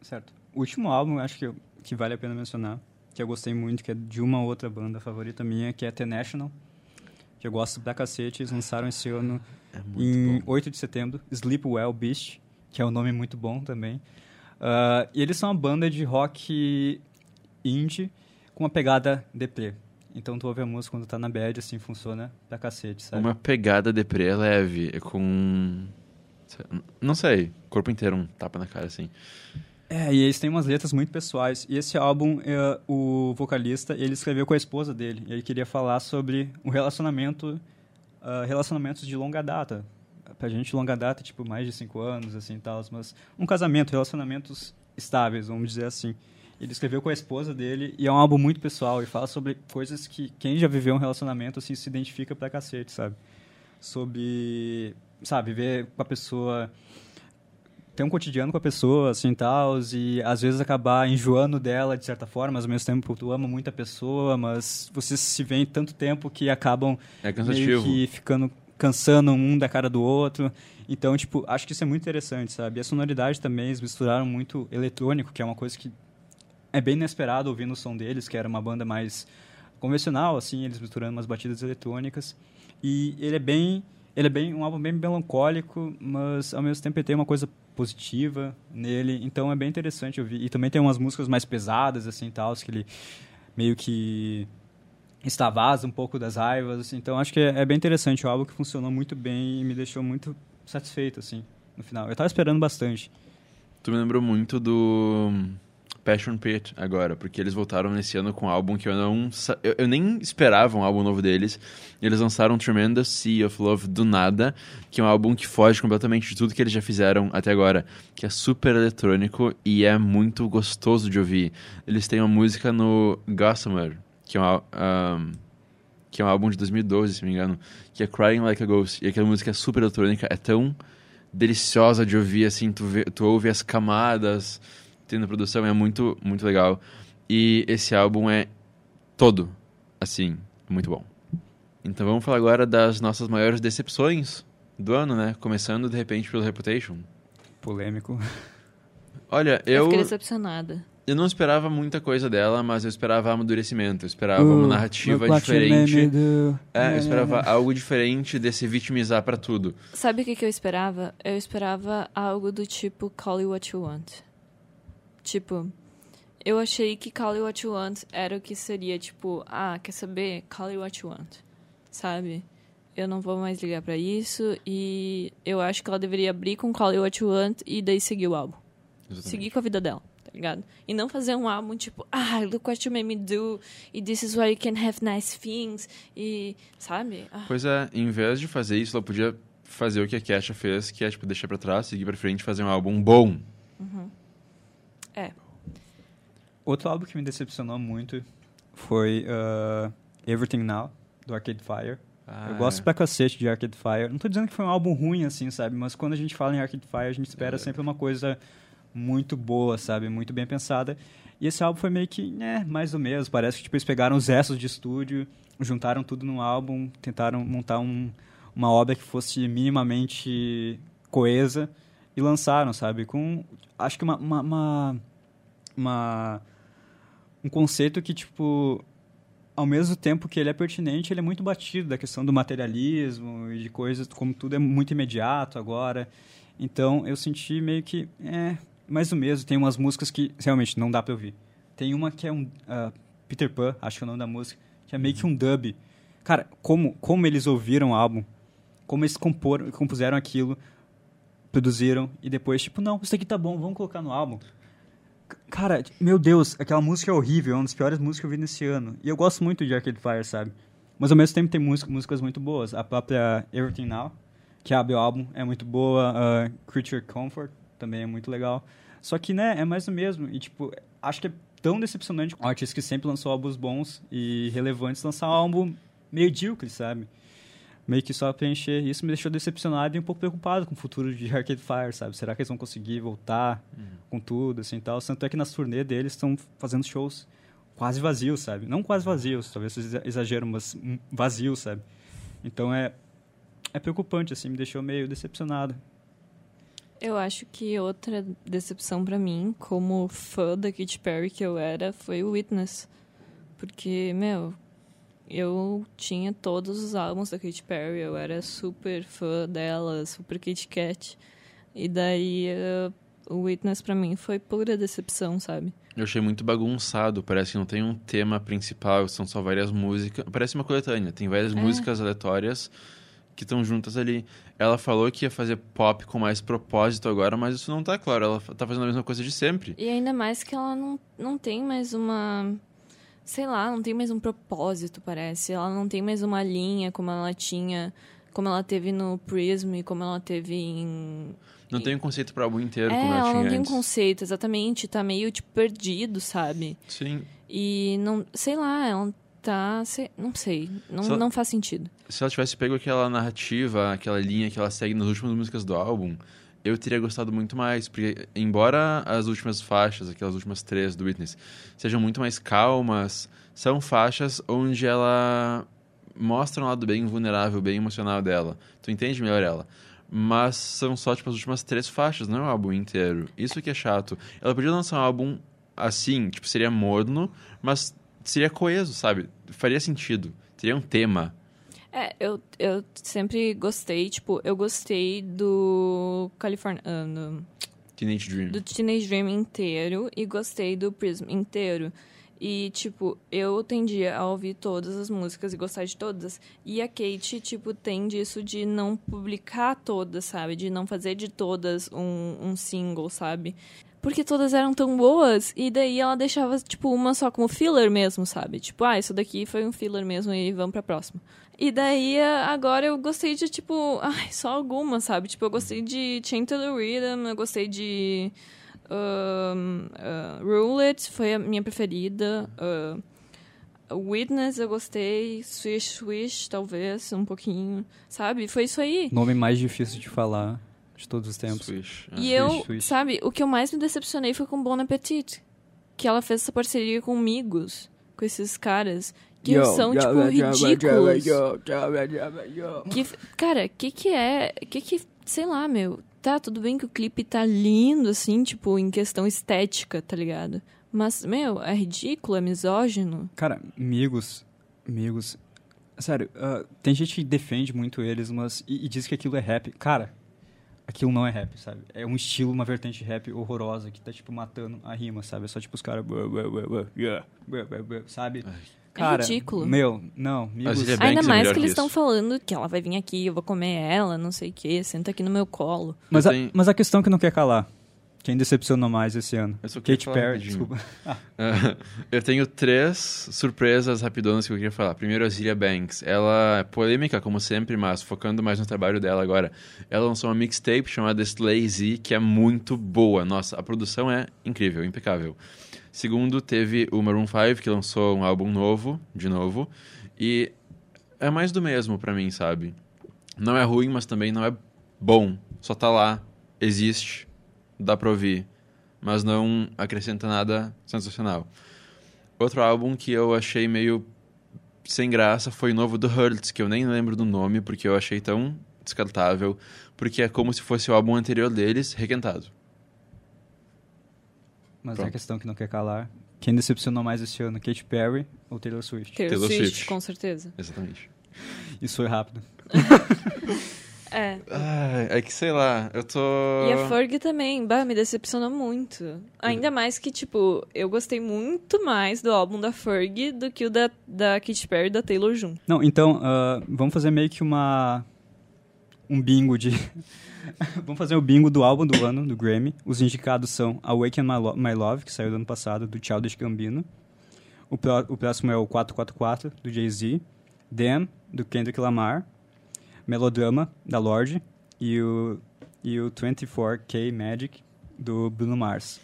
Speaker 3: Certo. O último álbum, acho que, que vale a pena mencionar, que eu gostei muito, que é de uma outra banda favorita minha, que é The National, que eu gosto da cacete. Eles lançaram esse ano é em bom. 8 de setembro, Sleep Well Beast, que é um nome muito bom também. Uh, e eles são uma banda de rock indie com uma pegada deprê. Então tu ouve a música quando tá na bad, assim, funciona pra cacete, sabe?
Speaker 1: Uma pegada deprê leve, é com... Não sei, corpo inteiro, um tapa na cara, assim.
Speaker 3: É, e eles têm umas letras muito pessoais. E esse álbum, é, o vocalista, ele escreveu com a esposa dele. E ele queria falar sobre o relacionamento, uh, relacionamentos de longa data. Pra gente, longa data, tipo, mais de cinco anos, assim, tal. Mas um casamento, relacionamentos estáveis, vamos dizer assim. Ele escreveu com a esposa dele e é um álbum muito pessoal e fala sobre coisas que quem já viveu um relacionamento assim se identifica pra cacete, sabe? Sobre, sabe, viver com a pessoa ter um cotidiano com a pessoa, assim, tal, e às vezes acabar enjoando dela de certa forma, mas ao mesmo tempo tu ama muito a pessoa, mas vocês se veem tanto tempo que acabam
Speaker 1: é
Speaker 3: meio que ficando cansando um da cara do outro. Então, tipo, acho que isso é muito interessante, sabe? E a sonoridade também, eles misturaram muito eletrônico, que é uma coisa que é bem inesperado ouvindo o som deles, que era uma banda mais convencional, assim, eles misturando umas batidas eletrônicas. E ele é bem, ele é bem um álbum bem melancólico, mas ao mesmo tempo ele tem uma coisa positiva nele, então é bem interessante ouvir. E também tem umas músicas mais pesadas, assim, tal, que ele meio que extravasa um pouco das raivas, então acho que é, é bem interessante o álbum que funcionou muito bem e me deixou muito satisfeito, assim, no final. Eu estava esperando bastante.
Speaker 1: Tu me lembrou muito do Passion Pit agora, porque eles voltaram nesse ano com um álbum que eu não. Eu, eu, nem esperava um álbum novo deles. Eles lançaram Tremendous Sea of Love do nada, que é um álbum que foge completamente de tudo que eles já fizeram até agora, que é super eletrônico e é muito gostoso de ouvir. Eles têm uma música no Gossamer, que é um, um que é um álbum de 2012, se não me engano, que é Crying Like a Ghost. E aquela música é super eletrônica, é tão deliciosa de ouvir, assim, tu, vê, tu ouve as camadas tem na produção é muito, muito legal. E esse álbum é todo, assim, muito bom. Então vamos falar agora das nossas maiores decepções do ano, né? Começando, de repente, pelo Reputation.
Speaker 3: Polêmico.
Speaker 1: Olha, eu...
Speaker 2: Eu fiquei decepcionada.
Speaker 1: Eu não esperava muita coisa dela, mas eu esperava amadurecimento. Eu esperava uh, uma narrativa diferente. Do... É, eu esperava algo diferente desse vitimizar para tudo.
Speaker 2: Sabe o que, que eu esperava? Eu esperava algo do tipo Call You What You Want. Tipo, eu achei que Call You What You Want era o que seria, tipo, ah, quer saber? Call You What You Want. Sabe? Eu não vou mais ligar para isso e eu acho que ela deveria abrir com Call You What You Want e daí seguir o álbum. Exatamente. Seguir com a vida dela, tá ligado? E não fazer um álbum tipo, ah, look what you made me do e this is why you can have nice things e, sabe? Ah.
Speaker 1: Pois é, em vez de fazer isso, ela podia fazer o que a Kesha fez, que é, tipo, deixar pra trás, seguir pra frente fazer um álbum bom.
Speaker 2: Uhum. É.
Speaker 3: Outro álbum que me decepcionou muito foi uh, Everything Now, do Arcade Fire. Ah, eu gosto é. pra cacete de Arcade Fire. Não tô dizendo que foi um álbum ruim, assim, sabe? Mas quando a gente fala em Arcade Fire, a gente espera é. sempre uma coisa muito boa, sabe? Muito bem pensada. E esse álbum foi meio que, né, mais ou menos. Parece que tipo, eles pegaram os restos de estúdio, juntaram tudo num álbum, tentaram montar um, uma obra que fosse minimamente coesa e lançaram, sabe? Com, acho que uma, uma, uma, uma um conceito que, tipo, ao mesmo tempo que ele é pertinente, ele é muito batido da questão do materialismo e de coisas, como tudo é muito imediato agora. Então, eu senti meio que, é, mais o mesmo. Tem umas músicas que realmente não dá pra ouvir. Tem uma que é um uh, Peter Pan, acho que é o nome da música, que é meio que um dub. Cara, como, como eles ouviram o álbum, como eles compor, compuseram aquilo, produziram e depois, tipo, não, isso aqui tá bom, vamos colocar no álbum. Cara, meu Deus, aquela música é horrível, é uma das piores músicas que eu vi nesse ano. E eu gosto muito de Arcade Fire, sabe? Mas ao mesmo tempo tem música, músicas muito boas. A própria Everything Now, que abre o álbum, é muito boa. Uh, Creature Comfort também é muito legal. Só que, né, é mais o mesmo. E, tipo, acho que é tão decepcionante um artista que sempre lançou álbuns bons e relevantes lançar um álbum medíocre, sabe? Meio que só preencher. Isso me deixou decepcionado e um pouco preocupado com o futuro de Arcade Fire, sabe? Será que eles vão conseguir voltar uhum. com tudo, assim, tal? Tanto é que nas turnê deles estão fazendo shows quase vazios, sabe? Não quase vazios, talvez exagero, mas vazios, sabe? Então é é preocupante, assim, me deixou meio decepcionado.
Speaker 2: Eu acho que outra decepção para mim, como fã da Katy Perry que eu era, foi o Witness. Porque, meu, eu tinha todos os álbuns da Katy Perry, eu era super fã dela, super Kit Kat. E daí uh, o Witness para mim foi pura decepção, sabe?
Speaker 1: Eu achei muito bagunçado, parece que não tem um tema principal, são só várias músicas. Parece uma coletânea, tem várias é. músicas aleatórias que estão juntas ali. Ela falou que ia fazer pop com mais propósito agora, mas isso não tá claro. Ela tá fazendo a mesma coisa de sempre.
Speaker 2: E ainda mais que ela não, não tem mais uma. Sei lá, não tem mais um propósito, parece. Ela não tem mais uma linha como ela tinha. Como ela teve no Prism e como ela teve em.
Speaker 1: Não tem um conceito para o álbum inteiro,
Speaker 2: é,
Speaker 1: como ela,
Speaker 2: ela
Speaker 1: tinha
Speaker 2: não tem
Speaker 1: antes.
Speaker 2: um conceito, exatamente. Tá meio, tipo, perdido, sabe?
Speaker 1: Sim.
Speaker 2: E não. Sei lá, ela tá. Não sei. Não,
Speaker 1: Só-
Speaker 2: não faz sentido.
Speaker 1: Se ela tivesse pego aquela narrativa, aquela linha que ela segue nas últimas músicas do álbum, eu teria gostado muito mais. Porque, embora as últimas faixas, aquelas últimas três do Witness, sejam muito mais calmas, são faixas onde ela mostra um lado bem vulnerável, bem emocional dela. Tu entende melhor ela. Mas são só, tipo, as últimas três faixas, não é o álbum inteiro. Isso que é chato. Ela podia lançar um álbum assim, tipo, seria morno, mas seria coeso, sabe? Faria sentido. Teria um tema.
Speaker 2: É, eu, eu sempre gostei, tipo, eu gostei do California. ah, do-
Speaker 1: Teenage Dream.
Speaker 2: do Teenage Dream inteiro e gostei do Prism inteiro. E, tipo, eu tendia a ouvir todas as músicas e gostar de todas. E a Kate, tipo, tem disso de não publicar todas, sabe? De não fazer de todas um, um single, sabe? Porque todas eram tão boas, e daí ela deixava, tipo, uma só como filler mesmo, sabe? Tipo, ah, isso daqui foi um filler mesmo e vamos pra próxima. E daí, agora eu gostei de, tipo, ai, só algumas, sabe? Tipo, eu gostei de Chain to the Rhythm, eu gostei de uh, Rule It, foi a minha preferida. Uh, Witness eu gostei, Swish Swish, talvez, um pouquinho, sabe? Foi isso aí.
Speaker 3: Nome mais difícil de falar de todos os tempos.
Speaker 1: Swish.
Speaker 2: E
Speaker 1: Ah.
Speaker 2: eu,
Speaker 3: Swish, swish.
Speaker 2: sabe, o que eu mais me decepcionei foi com Bon Appetit. Que ela fez essa parceria com Migos, com esses caras. Que são, tipo, ridículos. Que, cara, que que é... Que que... Sei lá, meu. Tá, tudo bem que o clipe tá lindo, assim, tipo, em questão estética, tá ligado? Mas, meu, é ridículo, é misógino.
Speaker 3: Cara, amigos, amigos. Sério, ah, tem gente que defende muito eles, mas. E, e diz que aquilo é rap. Cara, aquilo não é rap, sabe? É um estilo, uma vertente de rap horrorosa que tá, tipo, matando a rima, sabe? É só, tipo, os caras. "Buh, buh, buh, buh, yeah, buh, buh, buh", Sabe? Cara,
Speaker 2: ridículo.
Speaker 3: Meu, não, amigos.
Speaker 1: Zilia
Speaker 2: Ainda
Speaker 1: é
Speaker 2: mais
Speaker 1: melhor
Speaker 2: que eles estão falando que ela vai vir aqui, eu vou comer ela, não sei o quê, senta aqui no meu colo.
Speaker 3: Mas, a, mas a questão que não quer calar. Quem decepcionou mais esse ano?
Speaker 1: Eu só falar
Speaker 3: Perry, desculpa.
Speaker 1: eu tenho três surpresas rapidonas que eu queria falar. Primeiro, a Zilia Banks. Ela é polêmica, como sempre, mas focando mais no trabalho dela agora. Ela lançou uma mixtape chamada Slazy, que é muito boa. Nossa, a produção é incrível, impecável. Segundo, teve o Maroon 5, que lançou um álbum novo, de novo. E é mais do mesmo pra mim, sabe? Não é ruim, mas também não é bom. Só tá lá, existe, dá pra ouvir. mas não acrescenta nada sensacional. Outro álbum que eu achei meio sem graça foi o novo do Hurts, que eu nem lembro do nome, porque eu achei tão descartável, porque é como se fosse o álbum anterior deles, requentado.
Speaker 3: Mas é
Speaker 1: Pronto.
Speaker 3: a questão que não quer calar. Quem decepcionou mais esse ano, Katy Perry ou Taylor Swift?
Speaker 2: Taylor,
Speaker 1: Taylor
Speaker 2: Swift,
Speaker 1: Swift.
Speaker 2: com certeza.
Speaker 1: Exatamente.
Speaker 3: Isso foi rápido.
Speaker 2: É.
Speaker 1: Ah, é que sei lá, eu tô.
Speaker 2: E a Ferg também, bah, me decepcionou muito. Ainda mais que, tipo, eu gostei muito mais do álbum da Ferg do que o da, da Katy Perry e da Taylor junto.
Speaker 3: Não, então, ah, vamos fazer meio que uma... Um bingo de... vamos fazer o bingo do álbum do ano, do Grammy. Os indicados são Awaken My, Lo- My Love, que saiu do ano passado, do Childish Gambino. O, o próximo é o 444, do Jay-Z. Damn, do Kendrick Lamar. Melodrama, da Lorde. E o, e o 24K Magic, do Bruno Mars.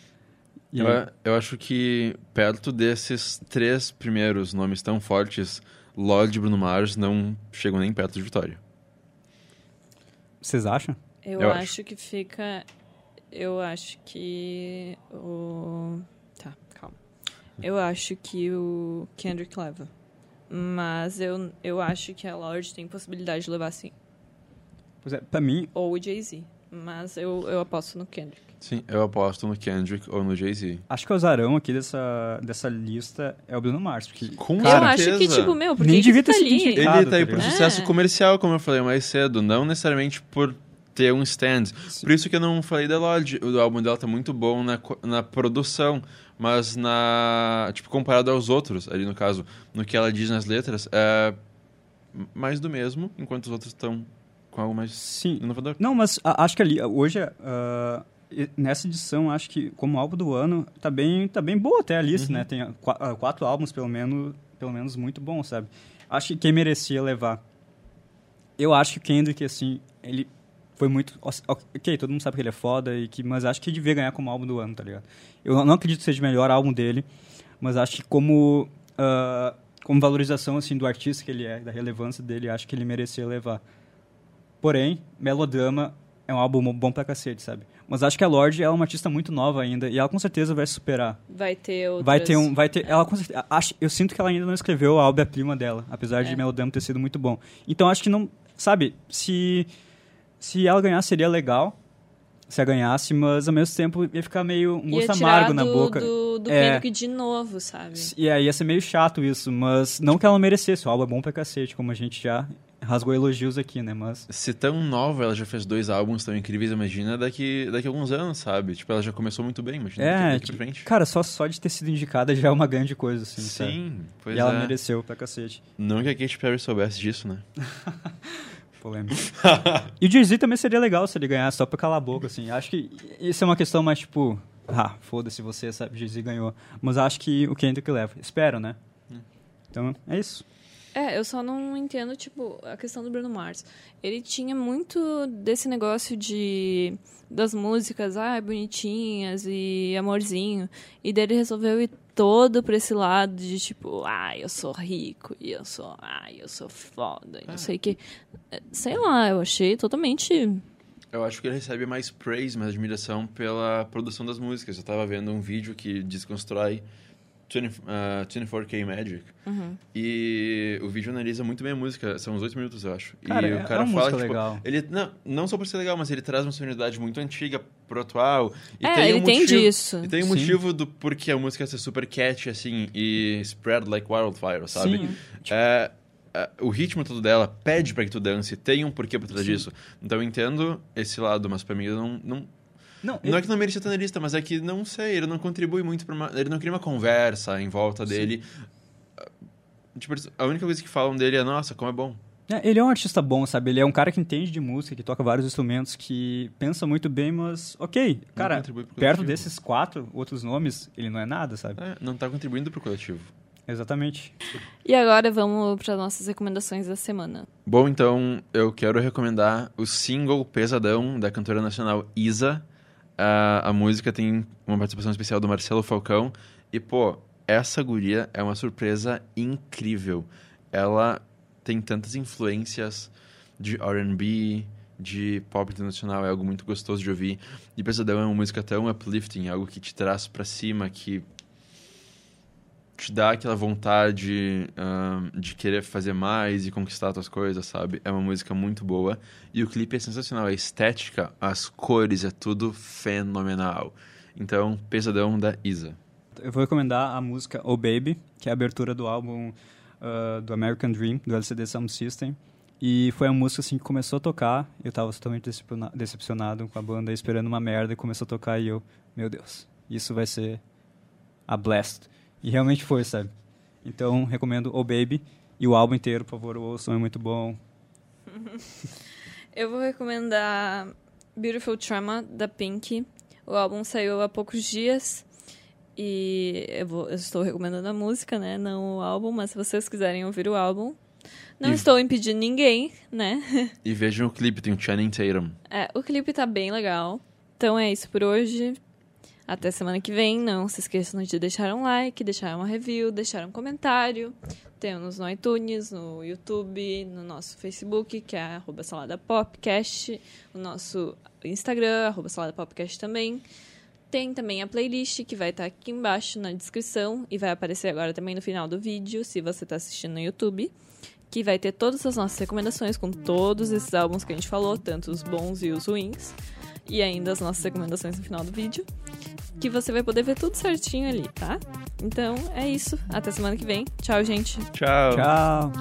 Speaker 3: E
Speaker 1: Eu, eu acho que perto desses três primeiros nomes tão fortes, Lorde e Bruno Mars não chegam nem perto de Vitória.
Speaker 3: Vocês acham?
Speaker 2: Eu,
Speaker 1: Eu
Speaker 2: acho.
Speaker 1: acho.
Speaker 2: que fica. Eu acho que o. Tá, calma. Eu acho que o Kendrick leva. Mas eu, eu acho que a Lorde tem possibilidade de levar sim.
Speaker 3: Pois é, pra mim,
Speaker 2: Ou o Jay-Z. Mas eu, eu aposto no Kendrick.
Speaker 1: Sim, eu aposto no Kendrick ou no Jay-Z.
Speaker 3: acho que o azarão aqui dessa, dessa lista é o Bruno Mars. Porque,
Speaker 1: Com
Speaker 2: eu
Speaker 1: certeza.
Speaker 2: acho que, tipo, meu, por
Speaker 3: Nem
Speaker 2: que,
Speaker 3: devia
Speaker 2: que
Speaker 3: ter
Speaker 2: tá
Speaker 3: sido
Speaker 2: ali?
Speaker 3: indicado.
Speaker 1: Ele tá aí
Speaker 3: tá
Speaker 1: por
Speaker 3: ligado?
Speaker 1: sucesso
Speaker 2: É.
Speaker 1: comercial, como eu falei mais cedo, não necessariamente por ter um stand. Por isso que eu não falei da Lorde. O álbum dela tá muito bom na, na produção, mas na. Tipo, comparado aos outros, ali no caso, no que ela diz nas letras, é mais do mesmo, enquanto os outros estão com algo mais
Speaker 3: Sim.
Speaker 1: inovador.
Speaker 3: Não, mas a- acho que ali, hoje, e- nessa edição, acho que como álbum do ano, tá bem, tá bem boa até a lista,
Speaker 1: Uhum.
Speaker 3: né? Tem ah, ah, quatro álbuns, pelo menos, pelo menos muito bons, sabe? Acho que quem merecia levar. Eu acho que o Kendrick, assim, ele foi muito. Ok, todo mundo sabe que ele é foda, e que, mas acho que ele devia ganhar como álbum do ano, tá ligado? Eu não acredito que seja o melhor álbum dele, mas acho que como. ah, como valorização assim do artista que ele é, da relevância dele, acho que ele merecia levar. Porém, Melodrama é um álbum bom pra cacete, sabe? Mas acho que a Lorde é uma artista muito nova ainda e ela com certeza vai superar.
Speaker 2: Vai ter outras...
Speaker 3: Vai ter um, vai ter, ela com certeza, acho, eu sinto que ela ainda não escreveu a obra-prima dela, apesar de
Speaker 2: É.
Speaker 3: Melodrama ter sido muito bom. Então acho que não, sabe, se se ela ganhar seria legal. Se ela ganhasse, mas ao mesmo tempo ia ficar meio um
Speaker 2: Ia
Speaker 3: gosto
Speaker 2: tirar
Speaker 3: amargo na
Speaker 2: do-
Speaker 3: boca.
Speaker 2: do, do
Speaker 3: É.
Speaker 2: De novo, sabe?
Speaker 3: E aí ia ser meio chato isso, mas não que ela não merecesse, o álbum é bom pra cacete, como a gente já rasgou elogios aqui, né? Mas
Speaker 1: Se tão nova, ela já fez dois álbuns tão incríveis, imagina daqui, daqui a alguns anos, sabe? Tipo, ela já começou muito bem, imagina daqui,
Speaker 3: É,
Speaker 1: daqui pra frente.
Speaker 3: cara, só, só de ter sido indicada já é uma grande coisa, assim, sabe?
Speaker 1: Sim, pois
Speaker 3: E ela
Speaker 1: é.
Speaker 3: mereceu pra cacete.
Speaker 1: Não que a Katy Perry soubesse disso, né?
Speaker 3: Polêmico. e o Jay-Z também seria legal se ele ganhasse só pra calar a boca, assim. Acho que isso é uma questão mais, tipo... Ah, foda-se você, sabe? Jay-Z ganhou. Mas acho que o Kendrick leva. Espero, né? Então, é isso.
Speaker 2: É, eu só não entendo, tipo, a questão do Bruno Mars. Ele tinha muito desse negócio de das músicas, ah, bonitinhas e amorzinho. E daí ele resolveu ir todo pra esse lado de tipo, ah, eu sou rico e eu sou, ah, eu sou foda e não sei o que. Sei lá, eu achei totalmente.
Speaker 1: Eu acho que ele recebe mais praise, mais admiração pela produção das músicas. Eu tava vendo um vídeo que desconstrói 20, ah, 24K Magic.
Speaker 2: Uhum.
Speaker 1: E o vídeo analisa muito bem a música. São uns oito minutos, eu acho.
Speaker 3: Cara,
Speaker 1: e
Speaker 3: é-
Speaker 1: o
Speaker 3: é
Speaker 1: cara
Speaker 3: uma
Speaker 1: fala tipo,
Speaker 3: legal.
Speaker 1: ele não, não só por ser legal, mas ele traz uma sonoridade muito antiga pro atual. E
Speaker 2: É,
Speaker 1: tem
Speaker 2: ele
Speaker 1: um
Speaker 2: tem
Speaker 1: motivo,
Speaker 2: disso.
Speaker 1: E tem um
Speaker 3: Sim.
Speaker 1: motivo do porquê a música ser super catchy, assim, e spread like wildfire, sabe?
Speaker 3: Sim.
Speaker 1: É, é, o ritmo todo dela pede pra que tu dance, tem um porquê por trás disso. Então eu entendo esse lado, mas pra mim eu não, não,
Speaker 3: Não,
Speaker 1: não é que não merecia estar na lista, mas é que não sei, ele não contribui muito pra uma. Ele não cria uma conversa em volta dele. Tipo, a única coisa que falam dele é, nossa, como é bom.
Speaker 3: É, ele é um artista bom, sabe? Ele é um cara que entende de música, que toca vários instrumentos, que pensa muito bem, mas ok. Cara, perto
Speaker 1: coletivo.
Speaker 3: desses quatro outros nomes, ele não é nada, sabe?
Speaker 1: É, não tá contribuindo pro coletivo.
Speaker 3: Exatamente.
Speaker 2: E agora vamos para nossas recomendações da semana.
Speaker 1: Bom, então eu quero recomendar o single Pesadão da cantora nacional Isa. A, a música tem uma participação especial do Marcelo Falcão. E, pô, essa guria é uma surpresa incrível. Ela tem tantas influências de RB, de pop internacional, é algo muito gostoso de ouvir. E Pesadão é uma música tão uplifting, algo que te traz para cima, que te dá aquela vontade de querer fazer mais e conquistar outras coisas, sabe? É uma música muito boa. E o clipe é sensacional. A estética, as cores, é tudo fenomenal. Então, Pesadão da Isa.
Speaker 3: Eu vou recomendar a música Oh Baby, que é a abertura do álbum uh, do American Dream, do LCD Sound System. E foi a música assim que começou a tocar. Eu estava totalmente decepcionado com a banda, esperando uma merda, e começou a tocar e eu, meu Deus, isso vai ser a blast. E realmente foi, sabe? Então, recomendo O Baby e o álbum inteiro, por favor, o som é muito bom.
Speaker 2: eu vou recomendar Beautiful Trauma, da Pink. O álbum saiu há poucos dias. E eu, vou, eu, estou recomendando a música, né? Não o álbum, mas se vocês quiserem ouvir o álbum. Não e... estou impedindo ninguém, né?
Speaker 1: E vejam o clipe, tem o Channing Tatum.
Speaker 2: É, o clipe tá bem legal. Então é isso por hoje. Até semana que vem. Não se esqueçam de deixar um like, deixar uma review, deixar um comentário. Temos no iTunes, no YouTube, no nosso Facebook, que é arroba saladapopcast, o nosso Instagram, arroba saladapopcast também. Tem também a playlist que vai estar aqui embaixo na descrição e vai aparecer agora também no final do vídeo, se você está assistindo no YouTube, que vai ter todas as nossas recomendações com todos esses álbuns que a gente falou, tanto os bons e os ruins, e ainda as nossas recomendações no final do vídeo, que você vai poder ver tudo certinho ali, tá? Então é isso. Até semana que vem. Tchau, gente.
Speaker 1: Tchau.
Speaker 3: Tchau.